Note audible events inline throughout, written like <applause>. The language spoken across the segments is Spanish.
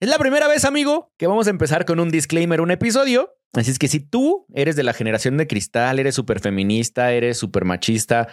Es la primera vez, amigo, que vamos a empezar con un disclaimer, un episodio. Así es que si tú eres de la generación de cristal, eres súper feminista, eres súper machista,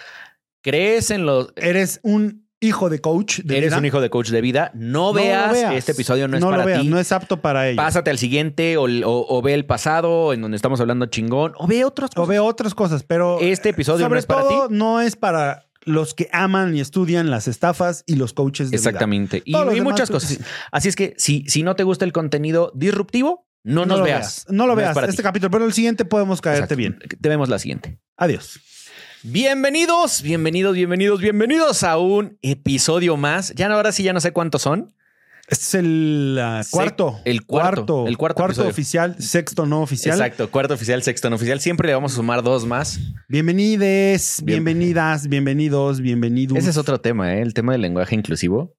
crees en los... Eres un hijo de coach. De eres vida, un hijo de coach de vida, no, veas, veas. este episodio no es no para lo veas, ti. no es apto para ello. Pásate al siguiente o, o- o ve el pasado en donde estamos hablando chingón o ve otros O veo otras cosas, pero Este episodio sobre no es para todo ti. no es para los que aman y estudian las estafas y los coaches de vida. Exactamente. Y, los y muchas cosas. sí. Así es que si, si no te gusta el contenido disruptivo, no, nos lo veas. No lo veas este ti. capítulo, pero el siguiente podemos caerte Exacto. bien. Te vemos la siguiente. Adiós. Bienvenidos, bienvenidos, bienvenidos, bienvenidos a un episodio más. Ya no, ahora sí ya no sé cuántos son. Este es el ah, Se- cuarto. el cuarto, el cuarto episodio. oficial, sexto no oficial. Exacto, cuarto oficial, sexto no oficial. Siempre le vamos a sumar dos más. Bienvenides, Bien- bienvenidas, bienvenidos, bienvenidos. Ese es otro tema, ¿eh? el tema del lenguaje inclusivo.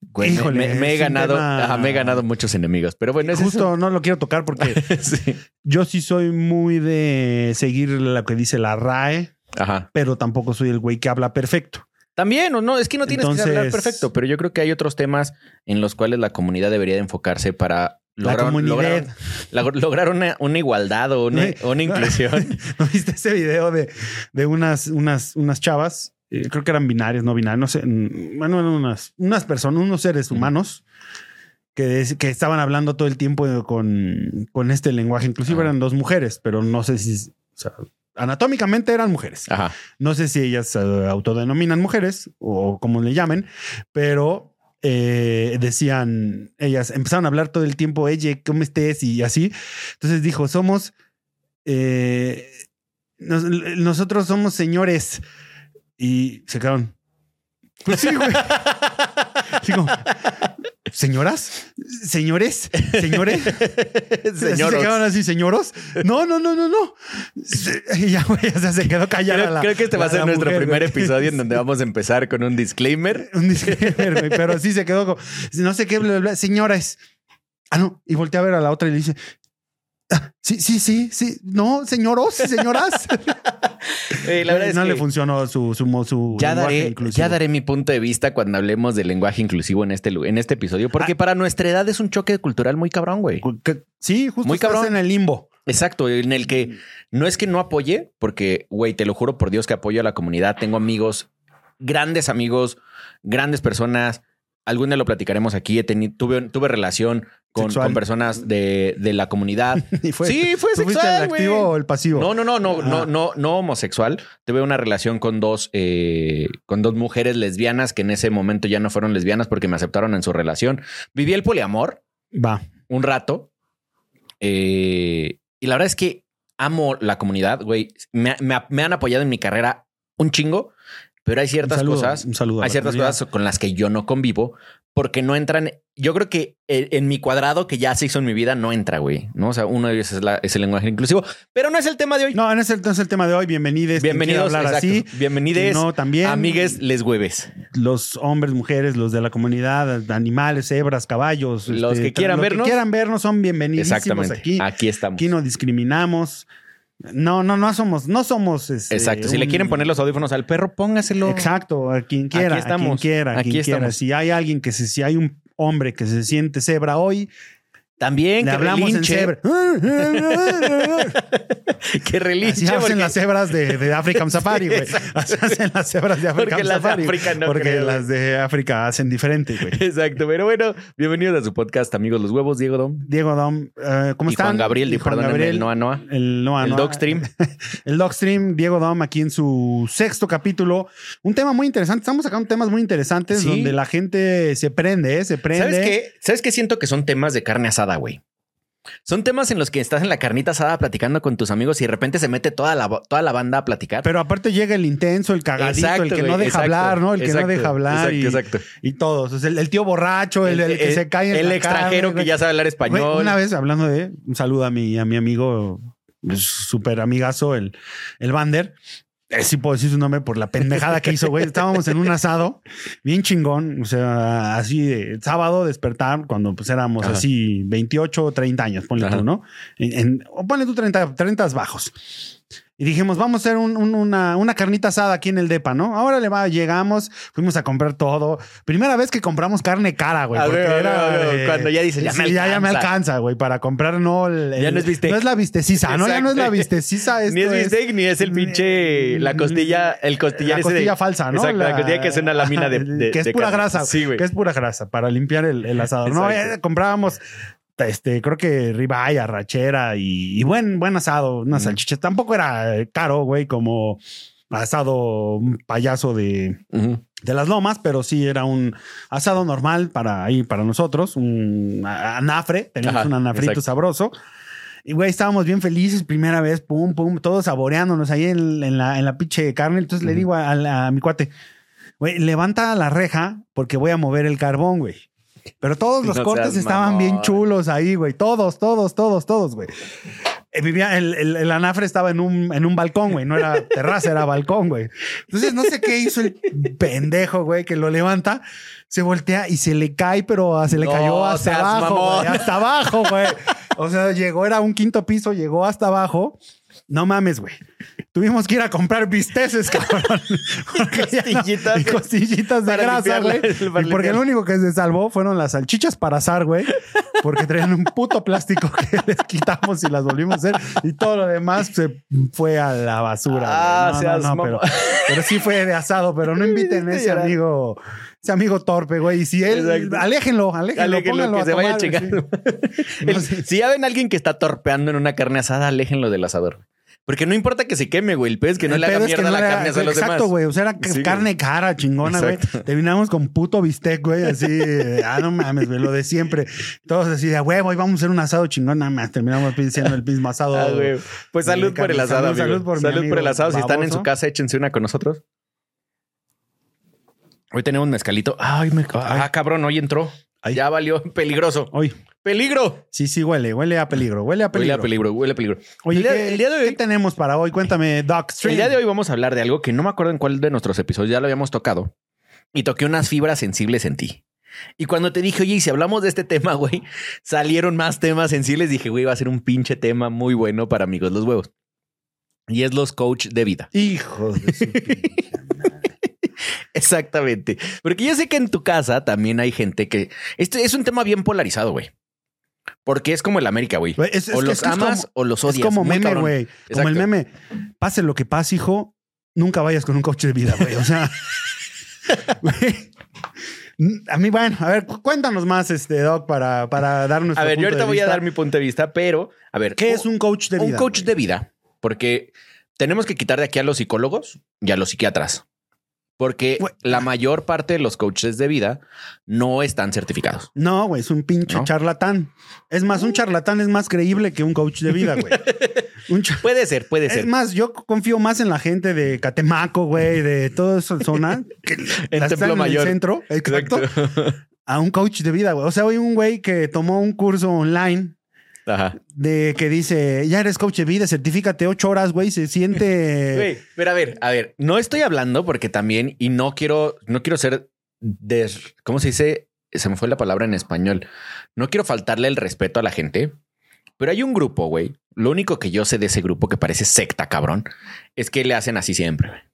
Güey, me- Híjole, me, me he ganado, tema- me he ganado muchos enemigos, pero bueno, es Justo no lo quiero tocar porque <laughs> sí. yo sí soy muy de seguir lo que dice la RAE, Ajá. pero tampoco soy el güey que habla perfecto. También, o no, es que no tienes que hablar perfecto, pero yo creo que hay otros temas en los cuales la comunidad debería de enfocarse para La lograr, comunidad. lograr, una, una igualdad o una, <laughs> inclusión. <laughs> ¿No viste ese video de, de unas, unas, unas chavas? Eh, creo que eran binarias, no binarias, no sé. mm, Bueno, eran unas, unas personas, unos seres humanos que, que estaban hablando todo el tiempo con, con este lenguaje. Inclusive eran dos mujeres, pero no sé si... o sea, anatómicamente eran mujeres. Ajá. No sé si ellas se autodenominan mujeres o como le llamen, pero eh, decían, ellas empezaron a hablar todo el tiempo, oye, ¿cómo estés? Y así. Entonces dijo, somos, eh, nos- nosotros somos señores. Y se quedaron. Pues sí, güey. <laughs> ¿Señoras? ¿Señores? ¿Señores? <laughs> Así se Señoros. quedaron así, señoros. No, no, no, no, no. Se- Y ya, güey, o sea, se quedó callada. Creo, la- creo que este va a ser nuestro mujer, primer güey. episodio en donde vamos a empezar con un disclaimer. Un disclaimer, güey, pero sí se quedó como, no sé qué, bla, bla, bla. señoras. Ah, no. Y voltea a ver a la otra y le dice, "Ah, sí, sí, sí, sí. No, señoros, señoras. <laughs> Eh, la verdad es no que le funcionó su, su, ya lenguaje daré, inclusivo. ya daré mi punto de vista cuando hablemos del lenguaje inclusivo en este, en este episodio, porque para nuestra edad es un choque cultural muy cabrón, güey. Que- Sí, justo Muy estás cabrón. en el limbo. Exacto, en el que no es que no apoye, porque, güey, te lo juro por Dios que apoyo a la comunidad. Tengo amigos, grandes amigos, grandes personas. Algún día lo platicaremos aquí. He tenido, tuve, tuve relación con, personas de, de la comunidad. <laughs> Y fue, sí, fue ¿Tú fuiste sexual, el activo o el pasivo? No, no, no, no, no, no, no homosexual. Tuve una relación con dos, eh, con dos mujeres lesbianas que en ese momento ya no fueron lesbianas porque me aceptaron en su relación. Viví el poliamor Va. un rato. eh, y la verdad es que amo la comunidad, güey. Me, me- me han apoyado en mi carrera un chingo, pero hay ciertas saludo, cosas, hay ciertas cosas con las que yo no convivo porque no entran. Yo creo que en, en mi cuadrado que ya se hizo en mi vida no entra, güey. No, o sea, uno de ellos es, la- es el lenguaje inclusivo, pero no es el tema de hoy. No, no es el, no es el tema de hoy. Quiera Bienvenidos, hablar exacto. así. Bienvenides, no, también. amigues, les hueves. los hombres, mujeres, los de la comunidad, animales, cebras, caballos. Los este, que quieran vernos. Que quieran vernos son bienvenidos Exactamente. aquí. Aquí estamos. Aquí no discriminamos. No, no, no somos, no somos. este, Exacto. Si le quieren poner los audífonos al perro, póngaselo. Exacto, a quien quiera, Aquí estamos. a quien quiera, a Aquí quien quiera. estamos. Si hay alguien que se, si hay un hombre que se siente cebra hoy, También le que hablamos relinche. en cebra. <laughs> que relinche. Así hacen porque- las cebras de, de African <laughs> Safari, güey. <laughs> Así hacen las cebras de African Porque las de. África no porque creo, las de África hacen diferente, güey. Exacto, pero bueno, bienvenidos a su podcast, amigos Los Huevos, Diego Dom. Diego Dom, eh, ¿cómo y están? Juan Gabriel, Y y perdónenme, el Noa Noa. El Noa El. Dogstream. El Dogstream, Diego Dom, aquí en su sexto capítulo. Un tema muy interesante. Estamos sacando temas muy interesantes Sí. donde la gente se prende, ¿eh? se prende. ¿Sabes qué? ¿Sabes qué? Siento que son temas de carne asada, güey. Son temas en los que estás en la carnita asada platicando con tus amigos y de repente se mete toda la, toda la banda a platicar. Pero aparte llega el intenso, el cagadito, el que güey, no deja exacto, hablar, ¿no? El que no deja hablar. y, Exacto, y todos. O sea, el, el tío borracho, el, el que se cae en El la extranjero que ya sabe hablar Güey, español. una vez hablando de un saludo a mi, a mi amigo, súper amigazo, el, el Bander. Eh, sí puedo decir su nombre por la pendejada que hizo, güey. Estábamos en un asado bien chingón. O sea, así de sábado despertar cuando pues éramos Ajá. así 28 o 30 años, ponle Ajá. tú, ¿no? En, ponle tú 30, 30 bajos. Y dijimos, vamos a hacer un- un- una, una carnita asada aquí en el DEPA, ¿no? Ahora le va, llegamos, fuimos a comprar todo. Primera vez que compramos carne cara, güey. Porque ver, era, ver, eh, cuando ya dices, ya me ya, ya me alcanza. alcanza, güey, para comprar no el, Ya no es bistec. No es la vistecisa, ¿no? Ya no es la vistecisa. <laughs> Ni es bistec, ni es el pinche. La costilla, el costillar La de- costilla falsa, ¿no? Exacto, la, costilla que es una lámina de. <laughs> de- que es de pura carne. grasa. Sí, güey. Que es pura grasa para limpiar el, el asador. No, eh, comprábamos, este, creo que ribeye, arrachera y, y buen, buen asado, unas Ujú. salchichas. Tampoco era caro, güey, como asado un payaso de, de las lomas, pero sí era un asado normal para ahí, para nosotros, un anafre, teníamos Ajá, un anafrito exacto. sabroso. Y güey, estábamos bien felices, primera vez, pum, pum, todos saboreándonos ahí en, en la, en la pinche carne. Entonces le digo a, a- a mi cuate, güey, levanta la reja porque voy a mover el carbón, güey. Pero todos los No cortes estaban mamón. bien chulos ahí, güey. Todos, todos, todos, todos, güey. Eh, Vivía, el, el, el anafre estaba en un, en un balcón, güey. No era terraza, era balcón, güey. Entonces, no sé qué hizo el pendejo, güey, que lo levanta, se voltea y se le cae, pero se le No cayó hasta abajo, güey. Hasta abajo, güey. O sea, llegó, era un quinto piso, llegó hasta abajo. No mames, güey. Tuvimos que ir a comprar bisteces, <laughs> cabrón. Porque Costillitas costillitas de grasa, güey. porque lo único que se salvó fueron las salchichas para asar, güey. Porque traían un puto plástico que <laughs> les quitamos y las volvimos a hacer. Y todo lo demás se fue a la basura. Ah, no, seas no, pero, pero sí fue de asado, pero no inviten a ese llorar. amigo, ese amigo torpe, güey. Y si él, Exacto. aléjenlo, aléjenlo, Aléjenlo, pónganlo que a se vaya a sí. <laughs> No sé. Si ya ven a alguien que está torpeando en una carne asada, aléjenlo del asador. Porque no importa que se queme, güey. El es que no le haga mierda no la le- carne a los Exacto, güey. O sea, era Sí, güey. carne cara, chingona, güey. Exacto. Terminamos con puto bistec, güey. Así, <laughs> eh, ah, no mames, güey, lo de siempre. Todos así de huevo, y vamos a hacer un asado chingón. Nada más terminamos diciendo el mismo asado. Ah, güey. Pues salud por el asado, Salud, amigo. salud por mi Salud por el asado. Si están en su casa, échense una con nosotros. Hoy tenemos un mezcalito. Ay, me... Ah, cabrón, hoy entró. Ay. Ya valió. <laughs> Peligroso. Hoy. ¡Peligro! Sí, sí, huele, huele a peligro, huele a Huele peligro. a peligro, huele a peligro. Oye, el, día, ¿qué, el día de qué hoy... tenemos para hoy? Cuéntame, Doc Stream. El día de hoy vamos a hablar de algo que no me acuerdo en cuál de nuestros episodios ya lo habíamos tocado. Y toqué unas fibras sensibles en ti. Y cuando te dije, oye, y si hablamos de este tema, güey, salieron más temas sensibles. Dije, güey, va a ser un pinche tema muy bueno para amigos los huevos. Y es los coach de vida. Hijos de su <laughs> pinche madre. Exactamente. Porque yo sé que en tu casa también hay gente que... Este es un tema bien polarizado, güey. Porque es como el América, güey. Es- es O los es es amas como- o los Es odias. como Muy meme, güey. Como el meme. Pase lo que pase, hijo, nunca vayas con un coach de vida, güey. O sea, <laughs> güey. A mí, bueno, a ver, cu- cuéntanos más, este, Doc, para, para dar nuestro A ver, yo ahorita voy a vista. dar mi punto de vista, pero a ver, ¿Qué es un coach de vida? un coach de vida? Porque tenemos que quitar de aquí a los psicólogos y a los psiquiatras. Porque la mayor parte de los coaches de vida no están certificados. No, güey, es un pinche ¿No? charlatán. Es más, un charlatán es más creíble que un coach de vida, güey. <laughs> Puede ser, puede Es ser. más, yo confío más en la gente de Catemaco, güey, de toda esa zona. <laughs> Que En Templo Mayor. el centro, exacto. A un coach de vida, güey. O sea, hay un güey que tomó un curso online Ajá. de que dice, ya eres coach de vida, certifícate ocho horas, güey, se siente... <laughs> Güey, pero a ver, a ver, no estoy hablando porque también, y no quiero, no quiero ser des, ¿cómo se dice? Se me fue la palabra en español. No quiero faltarle el respeto a la gente, pero hay un grupo, güey. Lo único que yo sé de ese grupo que parece secta, cabrón, es que le hacen así siempre.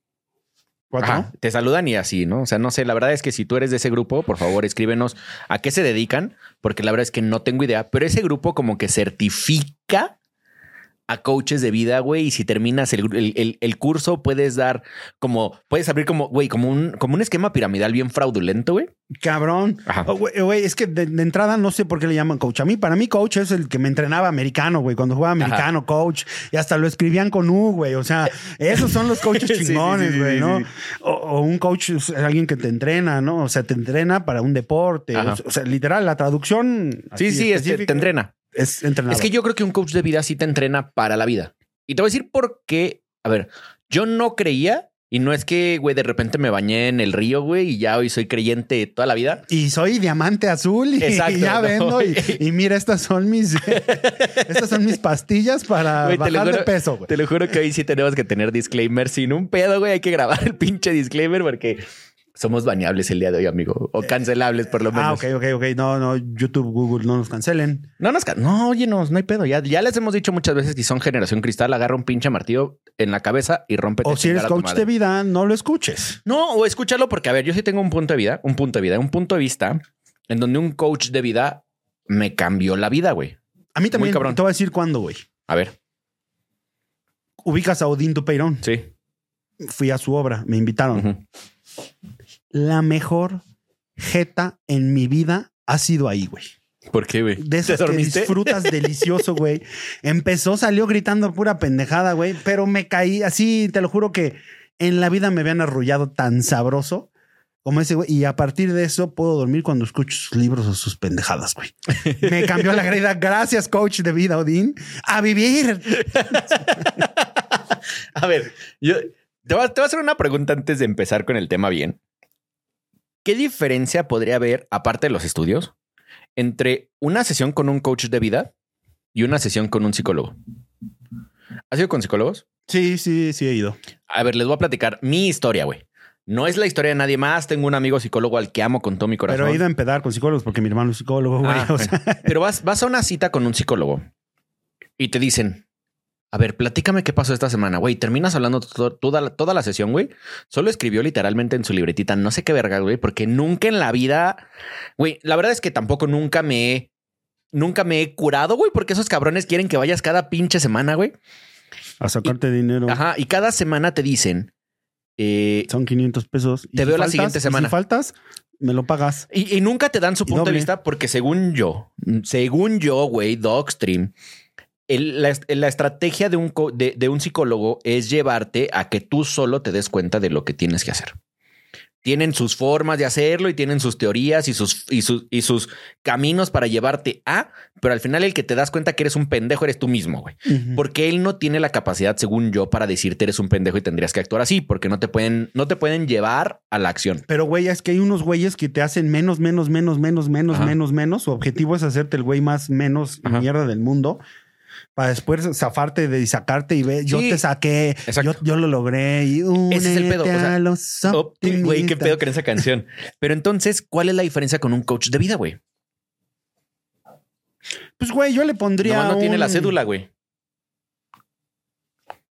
Te saludan y así, ¿no? O sea, no sé, la verdad es que si tú eres de ese grupo, por favor, escríbenos a qué se dedican, porque la verdad es que no tengo idea, pero ese grupo como que certifica a coaches de vida, güey, y si terminas el, el- el- el curso puedes dar como, puedes abrir como, güey, como un, como un esquema piramidal bien fraudulento, güey. Cabrón. Ajá. Oh, Güey, güey, es que de, de entrada no sé por qué le llaman coach. A mí, para mí, coach es el que me entrenaba americano, güey. Cuando jugaba americano, coach. Y hasta lo escribían con U, güey. O sea, esos son los coaches <laughs> Sí, sí, sí, chingones, sí, güey, ¿no? O, o un coach es alguien que te entrena, ¿no? O sea, te entrena para un deporte. Ajá. O sea, literal, la traducción. Sí, sí, específica te entrena. Es entrenador. Es que yo creo que un coach de vida sí te entrena para la vida. Y te voy a decir por qué. A ver, yo no creía, y no es que, güey, de repente me bañé en el río, güey, y ya hoy soy creyente toda la vida. Y soy diamante azul y, Exacto, y ya ¿no? vendo. Y, <laughs> y mira, estas son mis <laughs> estas son mis pastillas para te lo bajar de juro- peso, güey. Te lo juro que hoy sí tenemos que tener disclaimer. Sin un pedo, güey, hay que grabar el pinche disclaimer porque Somos baneables el día de hoy, amigo. O cancelables, por lo menos. Ah, ok, ok, ok. No, no, YouTube, Google, no nos cancelen. No nos can- No, oye, no, no hay pedo. Ya, ya les hemos dicho muchas veces que son generación cristal, agarra un pinche martillo en la cabeza y rompe. O si eres coach de vida, no lo escuches. No, o escúchalo porque, a ver, yo sí tengo un punto de vida, un punto de vida, un punto de vista en donde un coach de vida me cambió la vida, güey. A mí también cabrón. te voy a decir cuándo, güey. A ver, Ubicas a Odín Dupeirón. sí. Fui a su obra, me invitaron. La mejor jeta en mi vida ha sido ahí, güey. ¿Por qué, güey? De esas que disfrutas <laughs> delicioso, güey. Empezó, salió gritando pura pendejada, güey, pero me caí así, te lo juro que en la vida me habían arrullado tan sabroso como ese, güey. Y a partir de eso puedo dormir cuando escucho sus libros o sus pendejadas, güey. <laughs> Me cambió la vida. Gracias, coach de vida, Odín. A vivir. <laughs> A ver, yo te voy a hacer una pregunta antes de empezar con el tema bien. ¿Qué diferencia podría haber, aparte de los estudios, entre una sesión con un coach de vida y una sesión con un psicólogo? ¿Has ido con psicólogos? Sí, sí, sí he ido. A ver, les voy a platicar mi historia, güey. No es la historia de nadie más. Tengo un amigo psicólogo al que amo con todo mi corazón. Pero he ido a empedar con psicólogos porque mi hermano es psicólogo, güey. Ah, o sea, Pero vas, vas a una cita con un psicólogo y te dicen, a ver, platícame qué pasó esta semana, güey. Terminas hablando to- toda, la- toda la sesión, güey. Solo escribió literalmente en su libretita, no sé qué verga, güey, porque nunca en la vida, güey, la verdad es que tampoco nunca me he, nunca me he curado, güey, porque esos cabrones quieren que vayas cada pinche semana, güey. a sacarte dinero. Ajá, y cada semana te dicen, eh, Son 500 pesos. Y Te si veo la faltas- siguiente y semana. Si faltas, me lo pagas. Y, y nunca te dan su Y punto de vista porque según yo, según yo, güey, Dogstream, el- la, est- la estrategia de un, de, de un psicólogo es llevarte a que tú solo te des cuenta de lo que tienes que hacer. Tienen sus formas de hacerlo y tienen sus teorías y sus, y sus, y sus caminos para llevarte a, pero al final el que te das cuenta que eres un pendejo eres tú mismo, güey. Porque él no tiene la capacidad, según yo, para decirte eres un pendejo y tendrías que actuar así, porque no te pueden, no te pueden llevar a la acción. Pero, güey, es que hay unos güeyes que te hacen menos, menos, menos, menos, menos, Ajá. menos, menos. Su objetivo es hacerte el güey más menos Ajá. mierda del mundo. Para después zafarte de y sacarte y ver, yo te saqué, yo, yo lo logré. Y Ese es el pedo, o sea, los Oh, Güey, qué pedo con esa canción. Pero entonces, ¿cuál es la diferencia con un coach de vida, güey? Pues, güey, yo le pondría. Nomás no tiene la cédula, güey.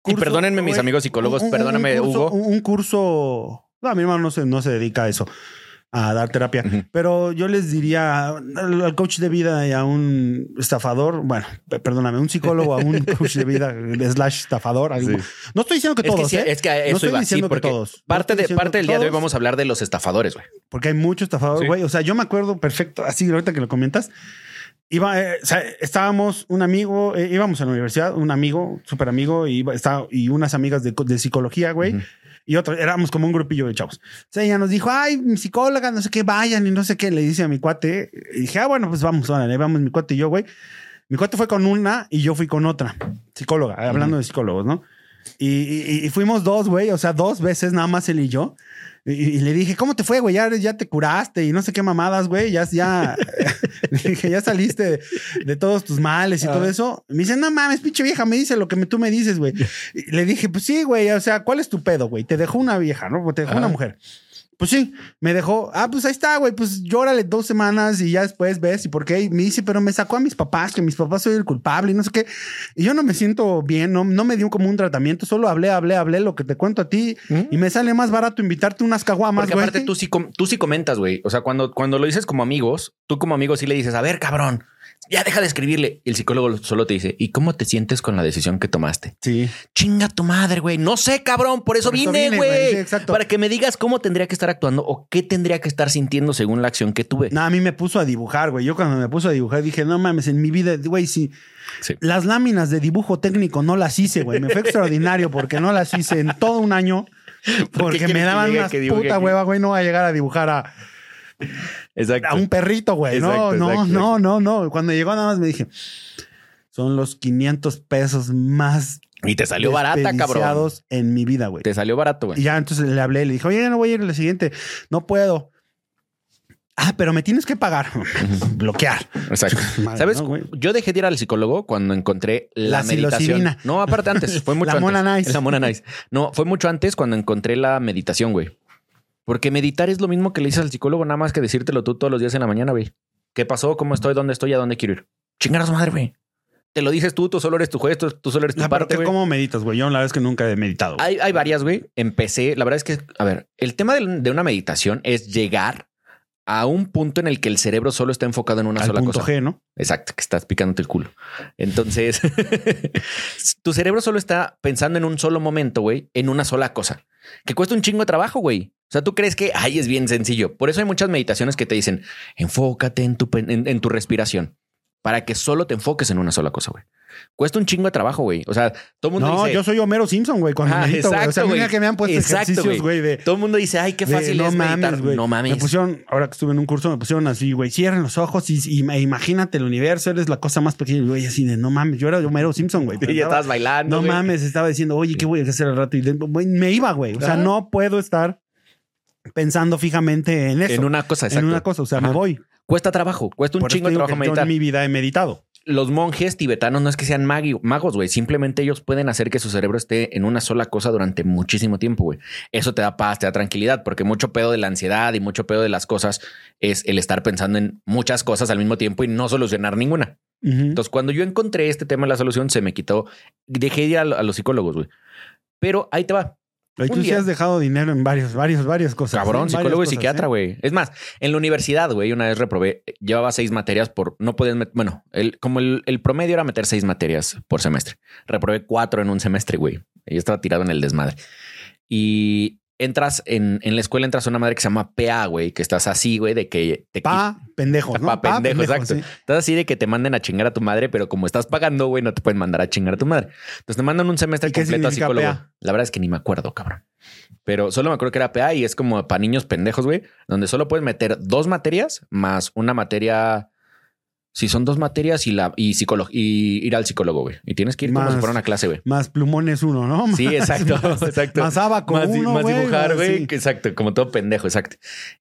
Y perdónenme mis amigos psicólogos, un- un- perdóname, curso- Hugo. Un, un curso. No, mi hermano no se, no se dedica a eso, a dar terapia. Pero yo les diría al, coach de vida y a un estafador, bueno, pe- perdóname, un psicólogo a un <laughs> coach de vida slash estafador. Sí. No estoy diciendo que Es que, todos, sí, ¿eh? es que a No estoy iba, sí, diciendo que todos. Parte, de, parte del día de hoy todos. vamos a hablar de los estafadores, güey. Porque hay mucho estafador, Sí. güey. O sea, yo me acuerdo perfecto, así ahorita que lo comentas. Iba, eh, o sea, estábamos un amigo, eh, íbamos a la universidad, un amigo, súper amigo, y, iba, estaba, y unas amigas de, co- de psicología, güey. Y otro, éramos como un grupillo de chavos. Sea, ella nos dijo, ay, mi psicóloga, no sé qué, vayan y no sé qué. Le dice a mi cuate. Y dije, ah, bueno, pues vamos, órale, vamos, mi cuate y yo, güey. Mi cuate fue con una y yo fui con otra psicóloga, hablando de psicólogos, ¿no? Y, y- y fuimos dos, güey, o sea, dos veces nada más él y yo. Y, y le dije, ¿cómo te fue, güey? Ya, ya te curaste y no sé qué mamadas, güey. Ya, ya, <laughs> dije, ya saliste de, de todos tus males y todo eso. Me dice, no mames, pinche vieja, me dice lo que me- tú me dices, güey. Y le dije, pues sí, güey, o sea, ¿cuál es tu pedo, güey? Te dejó una vieja, ¿no? Te dejó una mujer. Pues sí, me dejó. Ah, pues ahí está, güey. Pues llórale dos semanas y ya después ves y por qué. Y me dice, pero me sacó a mis papás, que mis papás soy el culpable y no sé qué. Y yo no me siento bien, no, no me dio como un tratamiento. Solo hablé, hablé, hablé lo que te cuento a ti y me sale más barato invitarte unas caguamas, Porque güey. aparte tú sí, tú sí comentas, güey. O sea, cuando, cuando lo dices como amigos, tú como amigo sí le dices, a ver, cabrón, ya deja de escribirle. Y el psicólogo solo te dice, ¿y cómo te sientes con la decisión que tomaste? Sí. Chinga tu madre, güey. No sé, cabrón. Por eso Por eso vine, güey. Sí, exacto. Para que me digas cómo tendría que estar actuando o qué tendría que estar sintiendo según la acción que tuve. No, a mí me puso a dibujar, güey. Yo cuando me puso a dibujar dije, no mames, en mi vida, güey, si Sí. las láminas de dibujo técnico no las hice, güey. Me fue extraordinario porque no las hice en todo un año. <laughs> Porque me daban una puta hueva, güey. No voy a llegar a dibujar a, Exacto. a un perrito, güey. No, Exacto, no, exacto, no, no, no. Cuando llegó nada más me dije, son los 500 pesos más Y te salió barata, cabrón. en mi vida, güey. Te salió barato, Y güey. ya entonces le hablé, le dije, oye, ya no voy a ir a la siguiente. No puedo. Ah, pero me tienes que pagar. <laughs> Bloquear. Exacto. Madre, ¿Sabes? ¿no, güey? Yo dejé de ir al psicólogo cuando encontré la, La meditación. No, aparte antes. Fue mucho <laughs> La antes. mona <laughs> nice. La mona nice. No, fue mucho antes cuando encontré la meditación, güey. Porque meditar es lo mismo que le dices al psicólogo, nada más que decírtelo tú todos los días en la mañana, güey. ¿Qué pasó? ¿Cómo estoy? ¿Dónde estoy? ¿A dónde quiero ir? Chingar a su madre, güey. Te lo dices tú, tú solo eres tu juez, tú, tú solo eres tu parte, ¿qué- güey. ¿Cómo meditas, güey? Yo la verdad es que nunca he meditado. Hay, hay varias, güey. Empecé, la verdad es que, a ver, el tema de, de una meditación es llegar a un punto en el que el cerebro solo está enfocado en una Al sola punto cosa. G, ¿no? Exacto, que estás picándote el culo. Entonces, <laughs> tu cerebro solo está pensando en un solo momento, güey, en una sola cosa, que cuesta un chingo de trabajo, güey. O sea, tú crees que, ay, es bien sencillo. Por eso hay muchas meditaciones que te dicen, enfócate en tu, en, en tu respiración, para que solo te enfoques en una sola cosa, güey. Cuesta un chingo de trabajo, güey. O sea, todo el mundo No, dice... yo soy Homero Simpson, güey, cuando Ah, medito, güey. O sea, exacto, mira güey. que me han puesto Exacto, ejercicios, güey, de... Todo el mundo dice, ay, qué de, fácil no es meditar. mames, güey. No mames. Me pusieron, ahora que estuve en un curso, me pusieron así, güey, cierren los ojos y, y- imagínate el universo, eres la cosa más pequeña. Y, Güey, así de, no mames, yo era Homero Simpson, güey. <laughs> Y ya estabas bailando. No güey. mames, estaba diciendo, oye, ¿qué voy a hacer al rato? Y de- güey, me iba, güey. O sea, Ajá. no puedo estar pensando fijamente en eso. En una cosa, exacto. en una cosa. O sea, Ajá. me voy. Cuesta trabajo, cuesta un Por chingo de trabajo que yo meditar. en mi vida he meditado. Los monjes tibetanos no es que sean magos, güey. Simplemente ellos pueden hacer que su cerebro esté en una sola cosa durante muchísimo tiempo, güey. Eso te da paz, te da tranquilidad, porque mucho pedo de la ansiedad y mucho pedo de las cosas es el estar pensando en muchas cosas al mismo tiempo y no solucionar ninguna. Entonces, cuando yo encontré este tema de la solución, se me quitó. Dejé de ir a, a los psicólogos, güey. Pero ahí te va. Un tú sí has dejado dinero en varios, varios, varias cosas. Cabrón, ¿eh? Varias psicólogo y cosas, psiquiatra, ¿eh? güey. Es más, en la universidad, güey, una vez reprobé, llevaba seis materias por, no podías, met- bueno, el, como el, el promedio era meter seis materias por semestre. Reprobé cuatro en un semestre, güey. Yo estaba tirado en el desmadre. Y entras en, en la escuela, entras a una madre que se llama PA, güey, que estás así, güey, de que te Pa, pendejos, ¿no? Pa pendejo, exacto. sí. Estás así de que te manden a chingar a tu madre, pero como estás pagando, güey, no te pueden mandar a chingar a tu madre. Entonces te mandan un semestre ¿Y qué completo a psicólogo. PA? La verdad es que ni me acuerdo, cabrón. Pero solo me acuerdo que era PA y es como para niños pendejos, güey, donde solo puedes meter dos materias más una materia. Si son dos materias y la y psicólogo y ir al psicólogo, güey. Y tienes que ir como Más- si fuera una clase, güey. Más plumones uno, ¿no? Sí, exacto, Más, <laughs> exacto. Más abaco más, uno, más güey, dibujar, güey. sí. Exacto, como todo pendejo, exacto.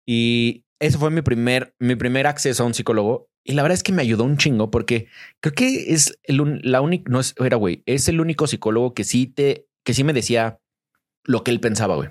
Y eso fue mi primer, mi primer acceso a un psicólogo. Y la verdad es que me ayudó un chingo porque creo que es el, la única, no es, era güey, es el único psicólogo que sí te, que sí me decía lo que él pensaba, güey.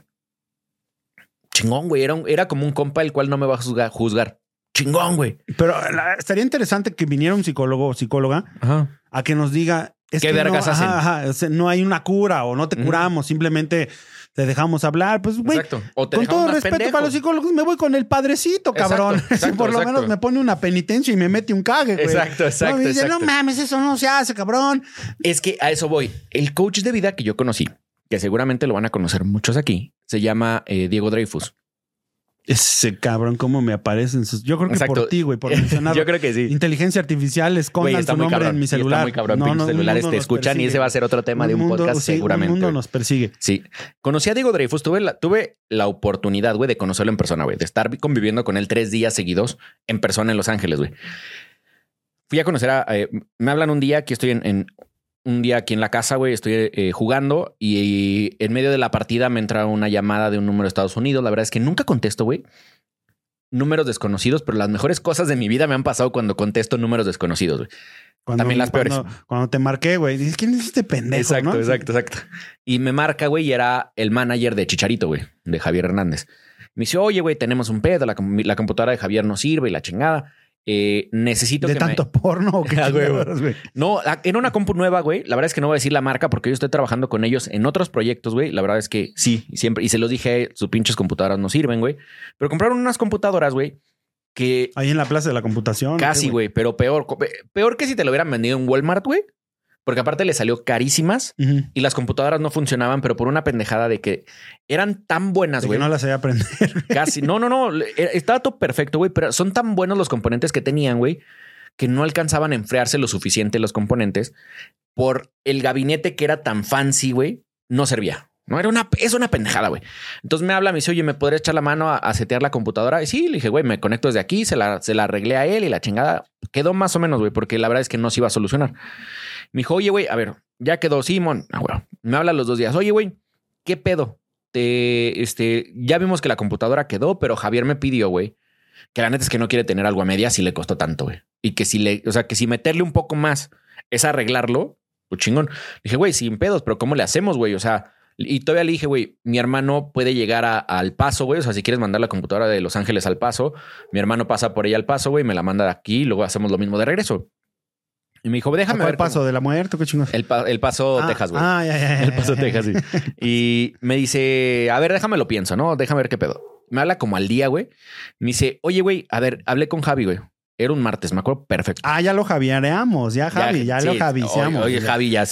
Chingón, güey. Era, era como un compa el cual no me va a juzgar. juzgar. Chingón, güey. Pero la- estaría interesante que viniera un psicólogo o psicóloga Ajá. a que nos diga es ¿Qué que vergas no, hacen? ajá, ajá, o sea, no hay una cura o no te curamos, simplemente te dejamos hablar. Pues, güey, con todo respeto pendejo. para los psicólogos, me voy con el padrecito, cabrón. Exacto, <laughs> exacto, Por lo exacto. menos me pone una penitencia y me mete un cague, güey. Exacto, exacto, No, me dice, no mames, eso no se hace, cabrón. Es que a eso voy. El coach de vida que yo conocí, que seguramente lo van a conocer muchos aquí, se llama eh, Diego Dreyfus. Ese cabrón, cómo me aparecen sus. Yo creo que Exacto. por ti, güey, por <laughs> mencionar. Yo creo que sí. Inteligencia artificial, Güey, escondan está su muy nombre cabrón. en mi celular. Está muy cabrón. No, no, celulares te escuchan y ese va a ser otro tema de un mundo- podcast sí, seguramente. Un mundo güey. nos persigue. Sí. Conocí a Diego Dreyfus. Tuve la, tuve la oportunidad, güey, de conocerlo en persona, güey. De estar conviviendo con él tres días seguidos en persona en Los Ángeles, güey. Fui a conocer a... eh, me hablan un día que estoy en... en- un día aquí en la casa, güey, estoy eh, jugando y, en medio de la partida me entra una llamada de un número de Estados Unidos. La verdad es que nunca contesto, güey. Números desconocidos, pero las mejores cosas de mi vida me han pasado cuando contesto números desconocidos, güey. Cuando, También las peores. Cuando, te marqué, güey, dices, ¿quién es este pendejo? Exacto, no? exacto, exacto. Y me marca, güey, y era el manager de Chicharito, güey, de Javier Hernández. Me dice, oye, güey, tenemos un pedo, la, la computadora de Javier no sirve y la chingada. Eh, necesito ¿De que tanto me... porno o <laughs> qué Ah? No, era una compu nueva, güey. La verdad es que no voy a decir la marca porque yo estoy trabajando con ellos en otros proyectos, güey. La verdad es que sí, siempre. Y se los dije, sus pinches computadoras no sirven, güey. Pero compraron unas computadoras, güey, que Ahí en la plaza de la computación. Casi, ¿qué, güey, pero peor. Peor que si te lo hubieran vendido en Walmart, güey. Porque aparte le salió carísimas y las computadoras no funcionaban, pero por una pendejada de que eran tan buenas, güey. no las sabía aprender. <laughs> Casi. No, no, no. Estaba todo perfecto, güey, pero son tan buenos los componentes que tenían, güey, que no alcanzaban a enfriarse lo suficiente los componentes por el gabinete que era tan fancy, güey, no servía. No era una, es una pendejada, güey. Entonces me habla, me dice, oye, ¿me podrías echar la mano a, setear la computadora? Y sí, le dije, güey, me conecto desde aquí, se la, se la arreglé a él y la chingada quedó más o menos, güey, porque la verdad es que no se iba a solucionar. Me dijo, oye, güey, a ver, ya quedó Simón. Ah. Me habla los dos días, oye, güey, ¿qué pedo? Te, este, ya vimos que la computadora quedó, pero Javier me pidió, güey, que la neta es que no quiere tener algo a medias si le costó tanto, güey. Y que si le, o sea, que si meterle un poco más es arreglarlo, pues chingón. Dije, güey, sin pedos, pero ¿cómo le hacemos, güey? O sea, Y todavía le dije, güey, mi hermano puede llegar a- al paso, güey. O sea, si quieres mandar la computadora de Los Ángeles al paso, mi hermano pasa por ella al paso, güey, me la manda de aquí y luego hacemos lo mismo de regreso. Y me dijo, déjame ¿Cuál ver. cómo- paso de la muerte? ¿Qué chingados? El, pa- el paso Ah, Texas, güey. Ah, ya, ya, ya, El paso Texas, sí. Y me dice, a ver, déjame lo pienso, ¿no? Déjame ver qué pedo. Me habla como al día, güey. Me dice, oye, güey, a ver, hablé con Javi, güey. Era un martes, me acuerdo perfecto. Ah, ya lo javiereamos, ya Javi, ya, lo sí, javiciamos. Oye, oye, Javi, ya,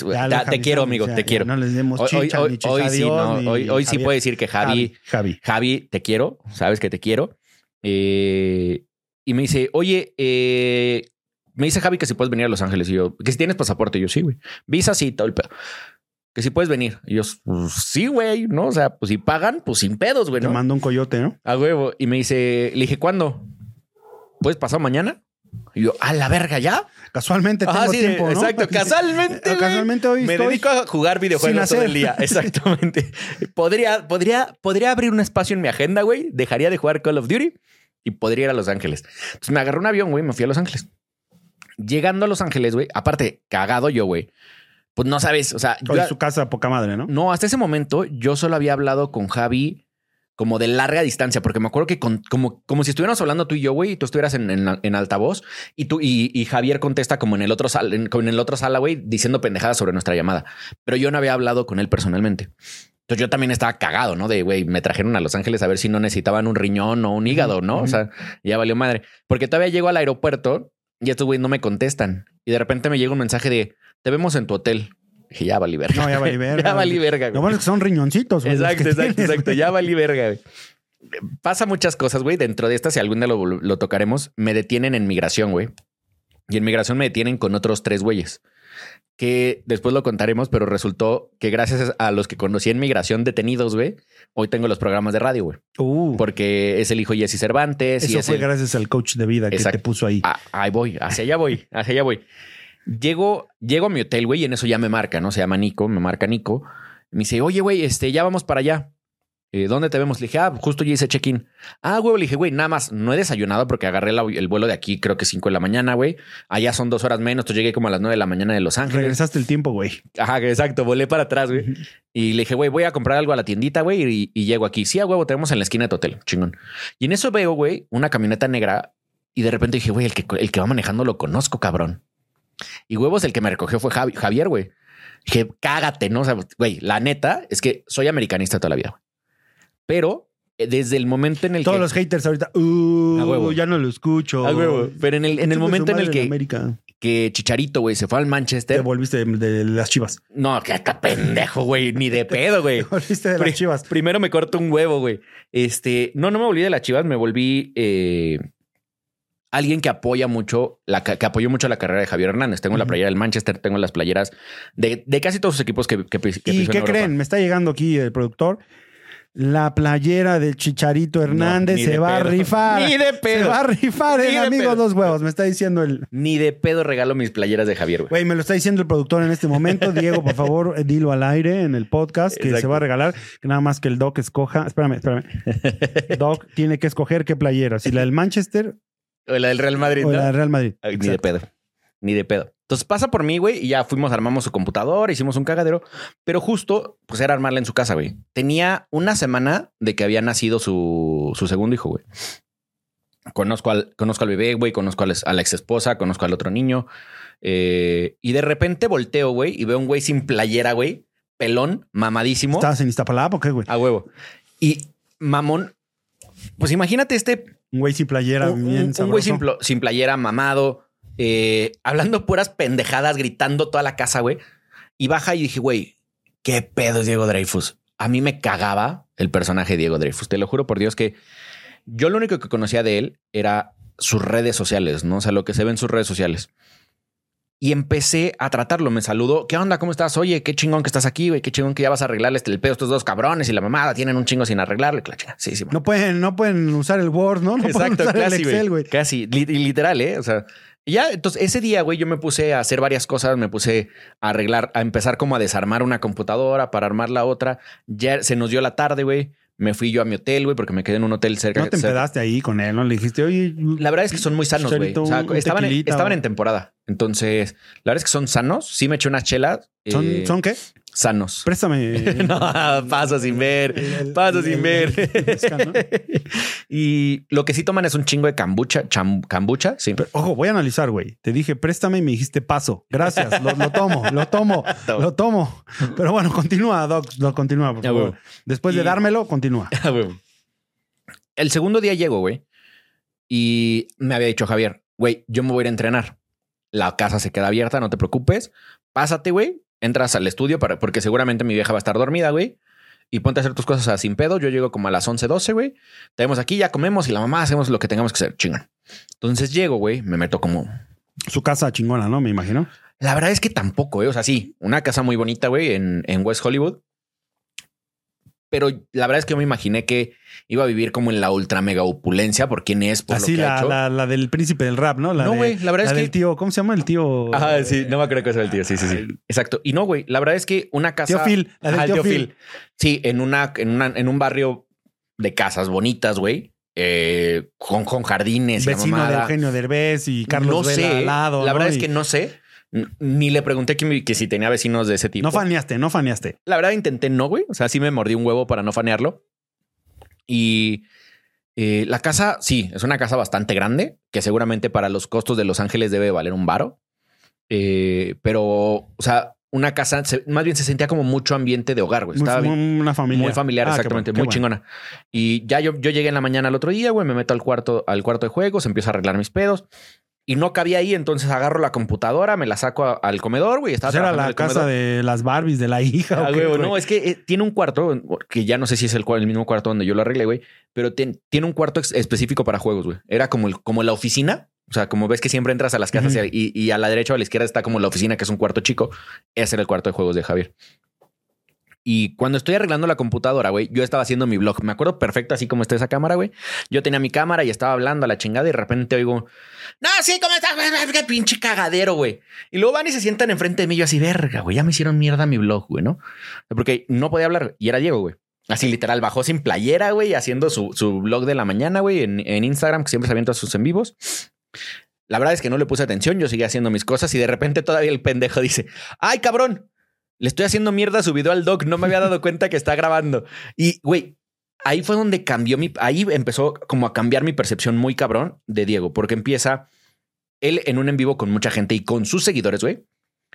te quiero, amigo, ya, te quiero. No les demos Hoy, hoy, chicha, hoy, ni chicha hoy sí, no, ni hoy, hoy sí puedo decir que Javi, Javi. Javi, te quiero, sabes que te quiero. Eh, y me dice, oye, eh, me dice Javi que si puedes venir a Los Ángeles. Y yo, que si tienes pasaporte. Y yo, sí, güey. Visa, sí, todo el pedo. Que si puedes venir. Y yo, pues, sí, güey, ¿no? O sea, pues si pagan, pues sin pedos, güey, Te ¿no? mando un coyote, ¿no? A huevo. Y me dice, le dije, ¿cuándo? ¿Puedes pasar mañana? Y yo, a la verga, ¿ya? Casualmente tengo Ajá, sí, tiempo, ¿no? exacto. Casualmente, Casualmente hoy me estoy dedico a jugar videojuegos todo el día. <laughs> Exactamente. podría, podría, podría abrir un espacio en mi agenda, güey. Dejaría de jugar Call of Duty y podría ir a Los Ángeles. Entonces me agarré un avión, güey, me fui a Los Ángeles. Llegando a Los Ángeles, güey, aparte, cagado yo, güey. Pues no sabes, o sea, yo- Oye, su casa poca madre, ¿no? no, hasta ese momento yo solo había hablado con Javi como de larga distancia, porque me acuerdo que con- como, como si estuviéramos hablando tú y yo, güey, y tú estuvieras en, en- en altavoz y tú y, y Javier contesta como en el otro sal, en, como en el otro sala, güey, diciendo pendejadas sobre nuestra llamada. Pero yo no había hablado con él personalmente. Entonces yo también estaba cagado, ¿no? De, güey, me trajeron a Los Ángeles a ver si no necesitaban un riñón o un hígado, ¿no? O sea, ya valió madre. Porque todavía llego al aeropuerto y estos güey no me contestan. Y de repente me llega un mensaje de, te vemos en tu hotel. Dije, ya valí verga. No, ya valí <laughs> verga. ya valí verga, Lo güey. bueno es que son riñoncitos. güey, Exacto, exacto, tienes, exacto. güey. Ya valí verga, güey. Pasa muchas cosas, güey. Dentro de estas, si algún día lo, lo tocaremos, me detienen en migración, güey. Y en migración me detienen con otros tres güeyes. Que después lo contaremos, pero resultó que gracias a los que conocí en migración detenidos, güey, hoy tengo los programas de radio, güey. Uh, Porque es el hijo Jesse Cervantes y eso es fue el- gracias al coach de vida que te puso ahí. Ah, ahí voy, hacia allá voy, hacia allá voy. Llego, llego a mi hotel, güey, y en eso ya me marca, ¿no? Se llama Nico, me marca Nico. Me dice, oye, güey, este, ya vamos para allá. Eh, ¿Dónde te vemos? Le dije, ah, justo ya hice check-in. Ah, güey, le dije, güey, nada más, no he desayunado porque agarré la- el vuelo de aquí, creo que 5 de la mañana, güey. Allá son dos horas menos, entonces llegué como a las 9 de la mañana de Los Ángeles. Regresaste el tiempo, güey. Ajá, exacto, volé para atrás, güey. Y le dije, güey, voy a comprar algo a la tiendita, güey, y, y llego aquí. Sí, a huevo, tenemos en la esquina de tu hotel, chingón. Y en eso veo, güey, una camioneta negra y de repente dije, güey, el que, el que va manejando lo conozco, cabrón. Y huevos, el que me recogió fue Javi- Javier, güey. Dije, cágate, ¿no? O sea, güey, la neta es que soy americanista toda la vida, güey. Pero eh, desde el momento en el Todos que... los haters ahorita, uh, A huevo. ya no lo escucho. A huevo. Pero en el, en el momento en el que, que Chicharito, güey, se fue al Te Manchester. volviste de, de las chivas. No, que está pendejo, güey, ni de pedo, güey. <laughs> Te volviste de las chivas. Primero me corto un huevo, güey. Este, no, no me volví de las chivas, me volví eh, alguien que apoya mucho, la, que apoyó mucho la carrera de Javier Hernández. Tengo la playera del Manchester, tengo las playeras de, de casi todos los equipos que, que, ¿Y qué creen? Me está llegando aquí el productor. La playera del Chicharito Hernández se de va a rifar. Ni de Se pedo. va a rifar, el de amigo dos huevos. Me está diciendo el. Ni de pedo regalo mis playeras de Javier, güey. Güey, me lo está diciendo el productor en este momento. Diego, por favor, eh, <laughs> dilo al aire en el podcast que Exacto. se va a regalar. Que nada más que el Doc escoja. Espérame, espérame. <laughs> Doc tiene que escoger qué playera. Si la del Manchester O la del Real Madrid, o ¿no? la del Real Madrid. Ni de pedo. Ni de pedo. Entonces pasa por mí, güey, y ya fuimos, armamos su computadora, hicimos un cagadero, pero justo, pues era armarla en su casa, güey. Tenía una semana de que había nacido su, su segundo hijo, güey. Conozco al, conozco al bebé, güey, conozco a la, a la ex esposa, conozco al otro niño. eh, y de repente volteo, güey, y veo un güey sin playera, güey, pelón, mamadísimo. ¿Estabas en Iztapalapa o qué, güey? A huevo. Y mamón, pues imagínate este Un güey sin playera, un, bien un- güey sin, sin playera, mamado, eh, hablando puras pendejadas, gritando toda la casa, güey. Y baja y dije, güey, qué pedo es Diego Dreyfus. A mí me cagaba el personaje de Diego Dreyfus. Te lo juro por Dios que yo lo único que conocía de él era sus redes sociales, ¿no? O sea, lo que se ve en sus redes sociales. Y empecé a tratarlo. Me saludó. ¿Qué onda? ¿Cómo estás? Oye, qué chingón que estás aquí, güey. Qué chingón que ya vas a arreglarle este el pedo a estos dos cabrones y la mamada. Tienen un chingo sin chingada. Sí, sí, No pueden, no pueden usar el Word, ¿no? No pueden Exacto, usar casi, el Excel, güey. Casi, li- literal, ¿eh? O sea, ya, entonces ese día, güey, yo me puse a hacer varias cosas, me puse a arreglar, a empezar como a desarmar una computadora para armar la otra. Ya se nos dio la tarde, güey. Me fui yo a mi hotel, güey, porque me quedé en un hotel cerca. No te cerca- empedaste ahí con él, ¿no? Le dijiste, oye, La verdad es que son muy sanos, güey. O sea, estaban, en, estaban o- en temporada. Entonces, la verdad es que son sanos. Sí me eché unas chelas. ¿son, eh, ¿son qué? Sanos. Préstame. <laughs> no, paso sin ver, el- sin ver. <laughs> y lo que sí toman es un chingo de kombucha, cham- kombucha, sí. Pero, ojo, voy a analizar, güey. Te dije préstame y me dijiste paso. Gracias. Lo, lo tomo, lo tomo, <laughs> lo tomo. Pero bueno, continúa, Doc. Lo continúa, por favor. Después de dármelo, continúa. El segundo día llego, güey, y me había dicho Javier, güey, yo me voy a ir a entrenar. La casa se queda abierta, no te preocupes. Pásate, güey. Entras al estudio para, porque seguramente mi vieja va a estar dormida, güey. Y ponte a hacer tus cosas a sin pedo. Yo llego como a las 11, 12, güey. Tenemos aquí, ya comemos y la mamá hacemos lo que tengamos que hacer. Chingón. Entonces llego, güey. Me meto como Su casa chingona, ¿no? Me imagino. la verdad es que tampoco, ¿eh? O sea, sí, una casa muy bonita, güey, en, en West Hollywood. Pero la verdad es que yo me imaginé que iba a vivir como en la ultra mega opulencia por quién es, por Así lo que ha la, hecho. la, la del príncipe del rap, ¿no? La No, güey, la verdad es del que- tío, ¿cómo se llama el tío? Ajá, sí, no me acuerdo que sea el tío. Sí, sí, sí. Exacto. Y no, güey, la verdad es que una casa. Tío Phil, la del Ajá, el tío Phil. Sí, en una, en una, en un barrio de casas bonitas, güey. eh, con, con jardines. y la Vecino de. Eugenio Derbez y Carlos no Vela sé. al lado. la ¿no? verdad es que no sé. Ni le pregunté que, que si tenía vecinos de ese tipo. No faneaste, no faneaste. La verdad intenté no, güey. O sea, sí me mordí un huevo para no fanearlo. Y eh, la casa, sí, es una casa bastante grande, que seguramente para los costos de Los Ángeles debe valer un varo. Eh, pero, o sea, una casa, se- más bien se sentía como mucho ambiente de hogar, güey. Muy- Estaba bien- muy- una familia. muy familiar, Ah, exactamente, bueno, muy bueno. chingona. Y ya yo, yo llegué en la mañana al otro día, güey, me meto al cuarto, al cuarto de juegos, empiezo a arreglar mis pedos. Y no cabía ahí, entonces agarro la computadora, me la saco a- al comedor, güey. Estaba Pues era la casa comedor. de las Barbies de la hija. Ah, ¿o qué, güey, güey? no, es que eh, tiene un cuarto que ya no sé si es el, el mismo cuarto donde yo lo arreglé, güey, pero tien- tiene un cuarto específico para juegos, güey. Era como, el, como la oficina. O sea, como ves que siempre entras a las casas y, y a la derecha o a la izquierda está como la oficina, que es un cuarto chico. Ese era el cuarto de juegos de Javier. Y cuando estoy arreglando la computadora, güey, yo estaba haciendo mi blog. Me acuerdo perfecto así como está esa cámara, güey. Yo tenía mi cámara y estaba hablando a la chingada y de repente oigo, no, sí, ¿cómo estás? Qué pinche cagadero, güey. Y luego van y se sientan enfrente de mí. Yo así, verga, güey, ya me hicieron mierda mi blog, güey, ¿no? Porque no podía hablar y era Diego, güey. Así literal, bajó sin playera, güey, haciendo su, su blog de la mañana, güey, en, Instagram, que siempre se avienta sus en vivos. La verdad es que no le puse atención, yo seguía haciendo mis cosas y de repente todavía el pendejo dice, ay, cabrón, le estoy haciendo mierda su video al doc, no me había dado cuenta que está grabando. Y, güey, ahí fue donde cambió mi, ahí empezó como a cambiar mi percepción muy cabrón de Diego, porque empieza él en un en vivo con mucha gente y con sus seguidores, güey.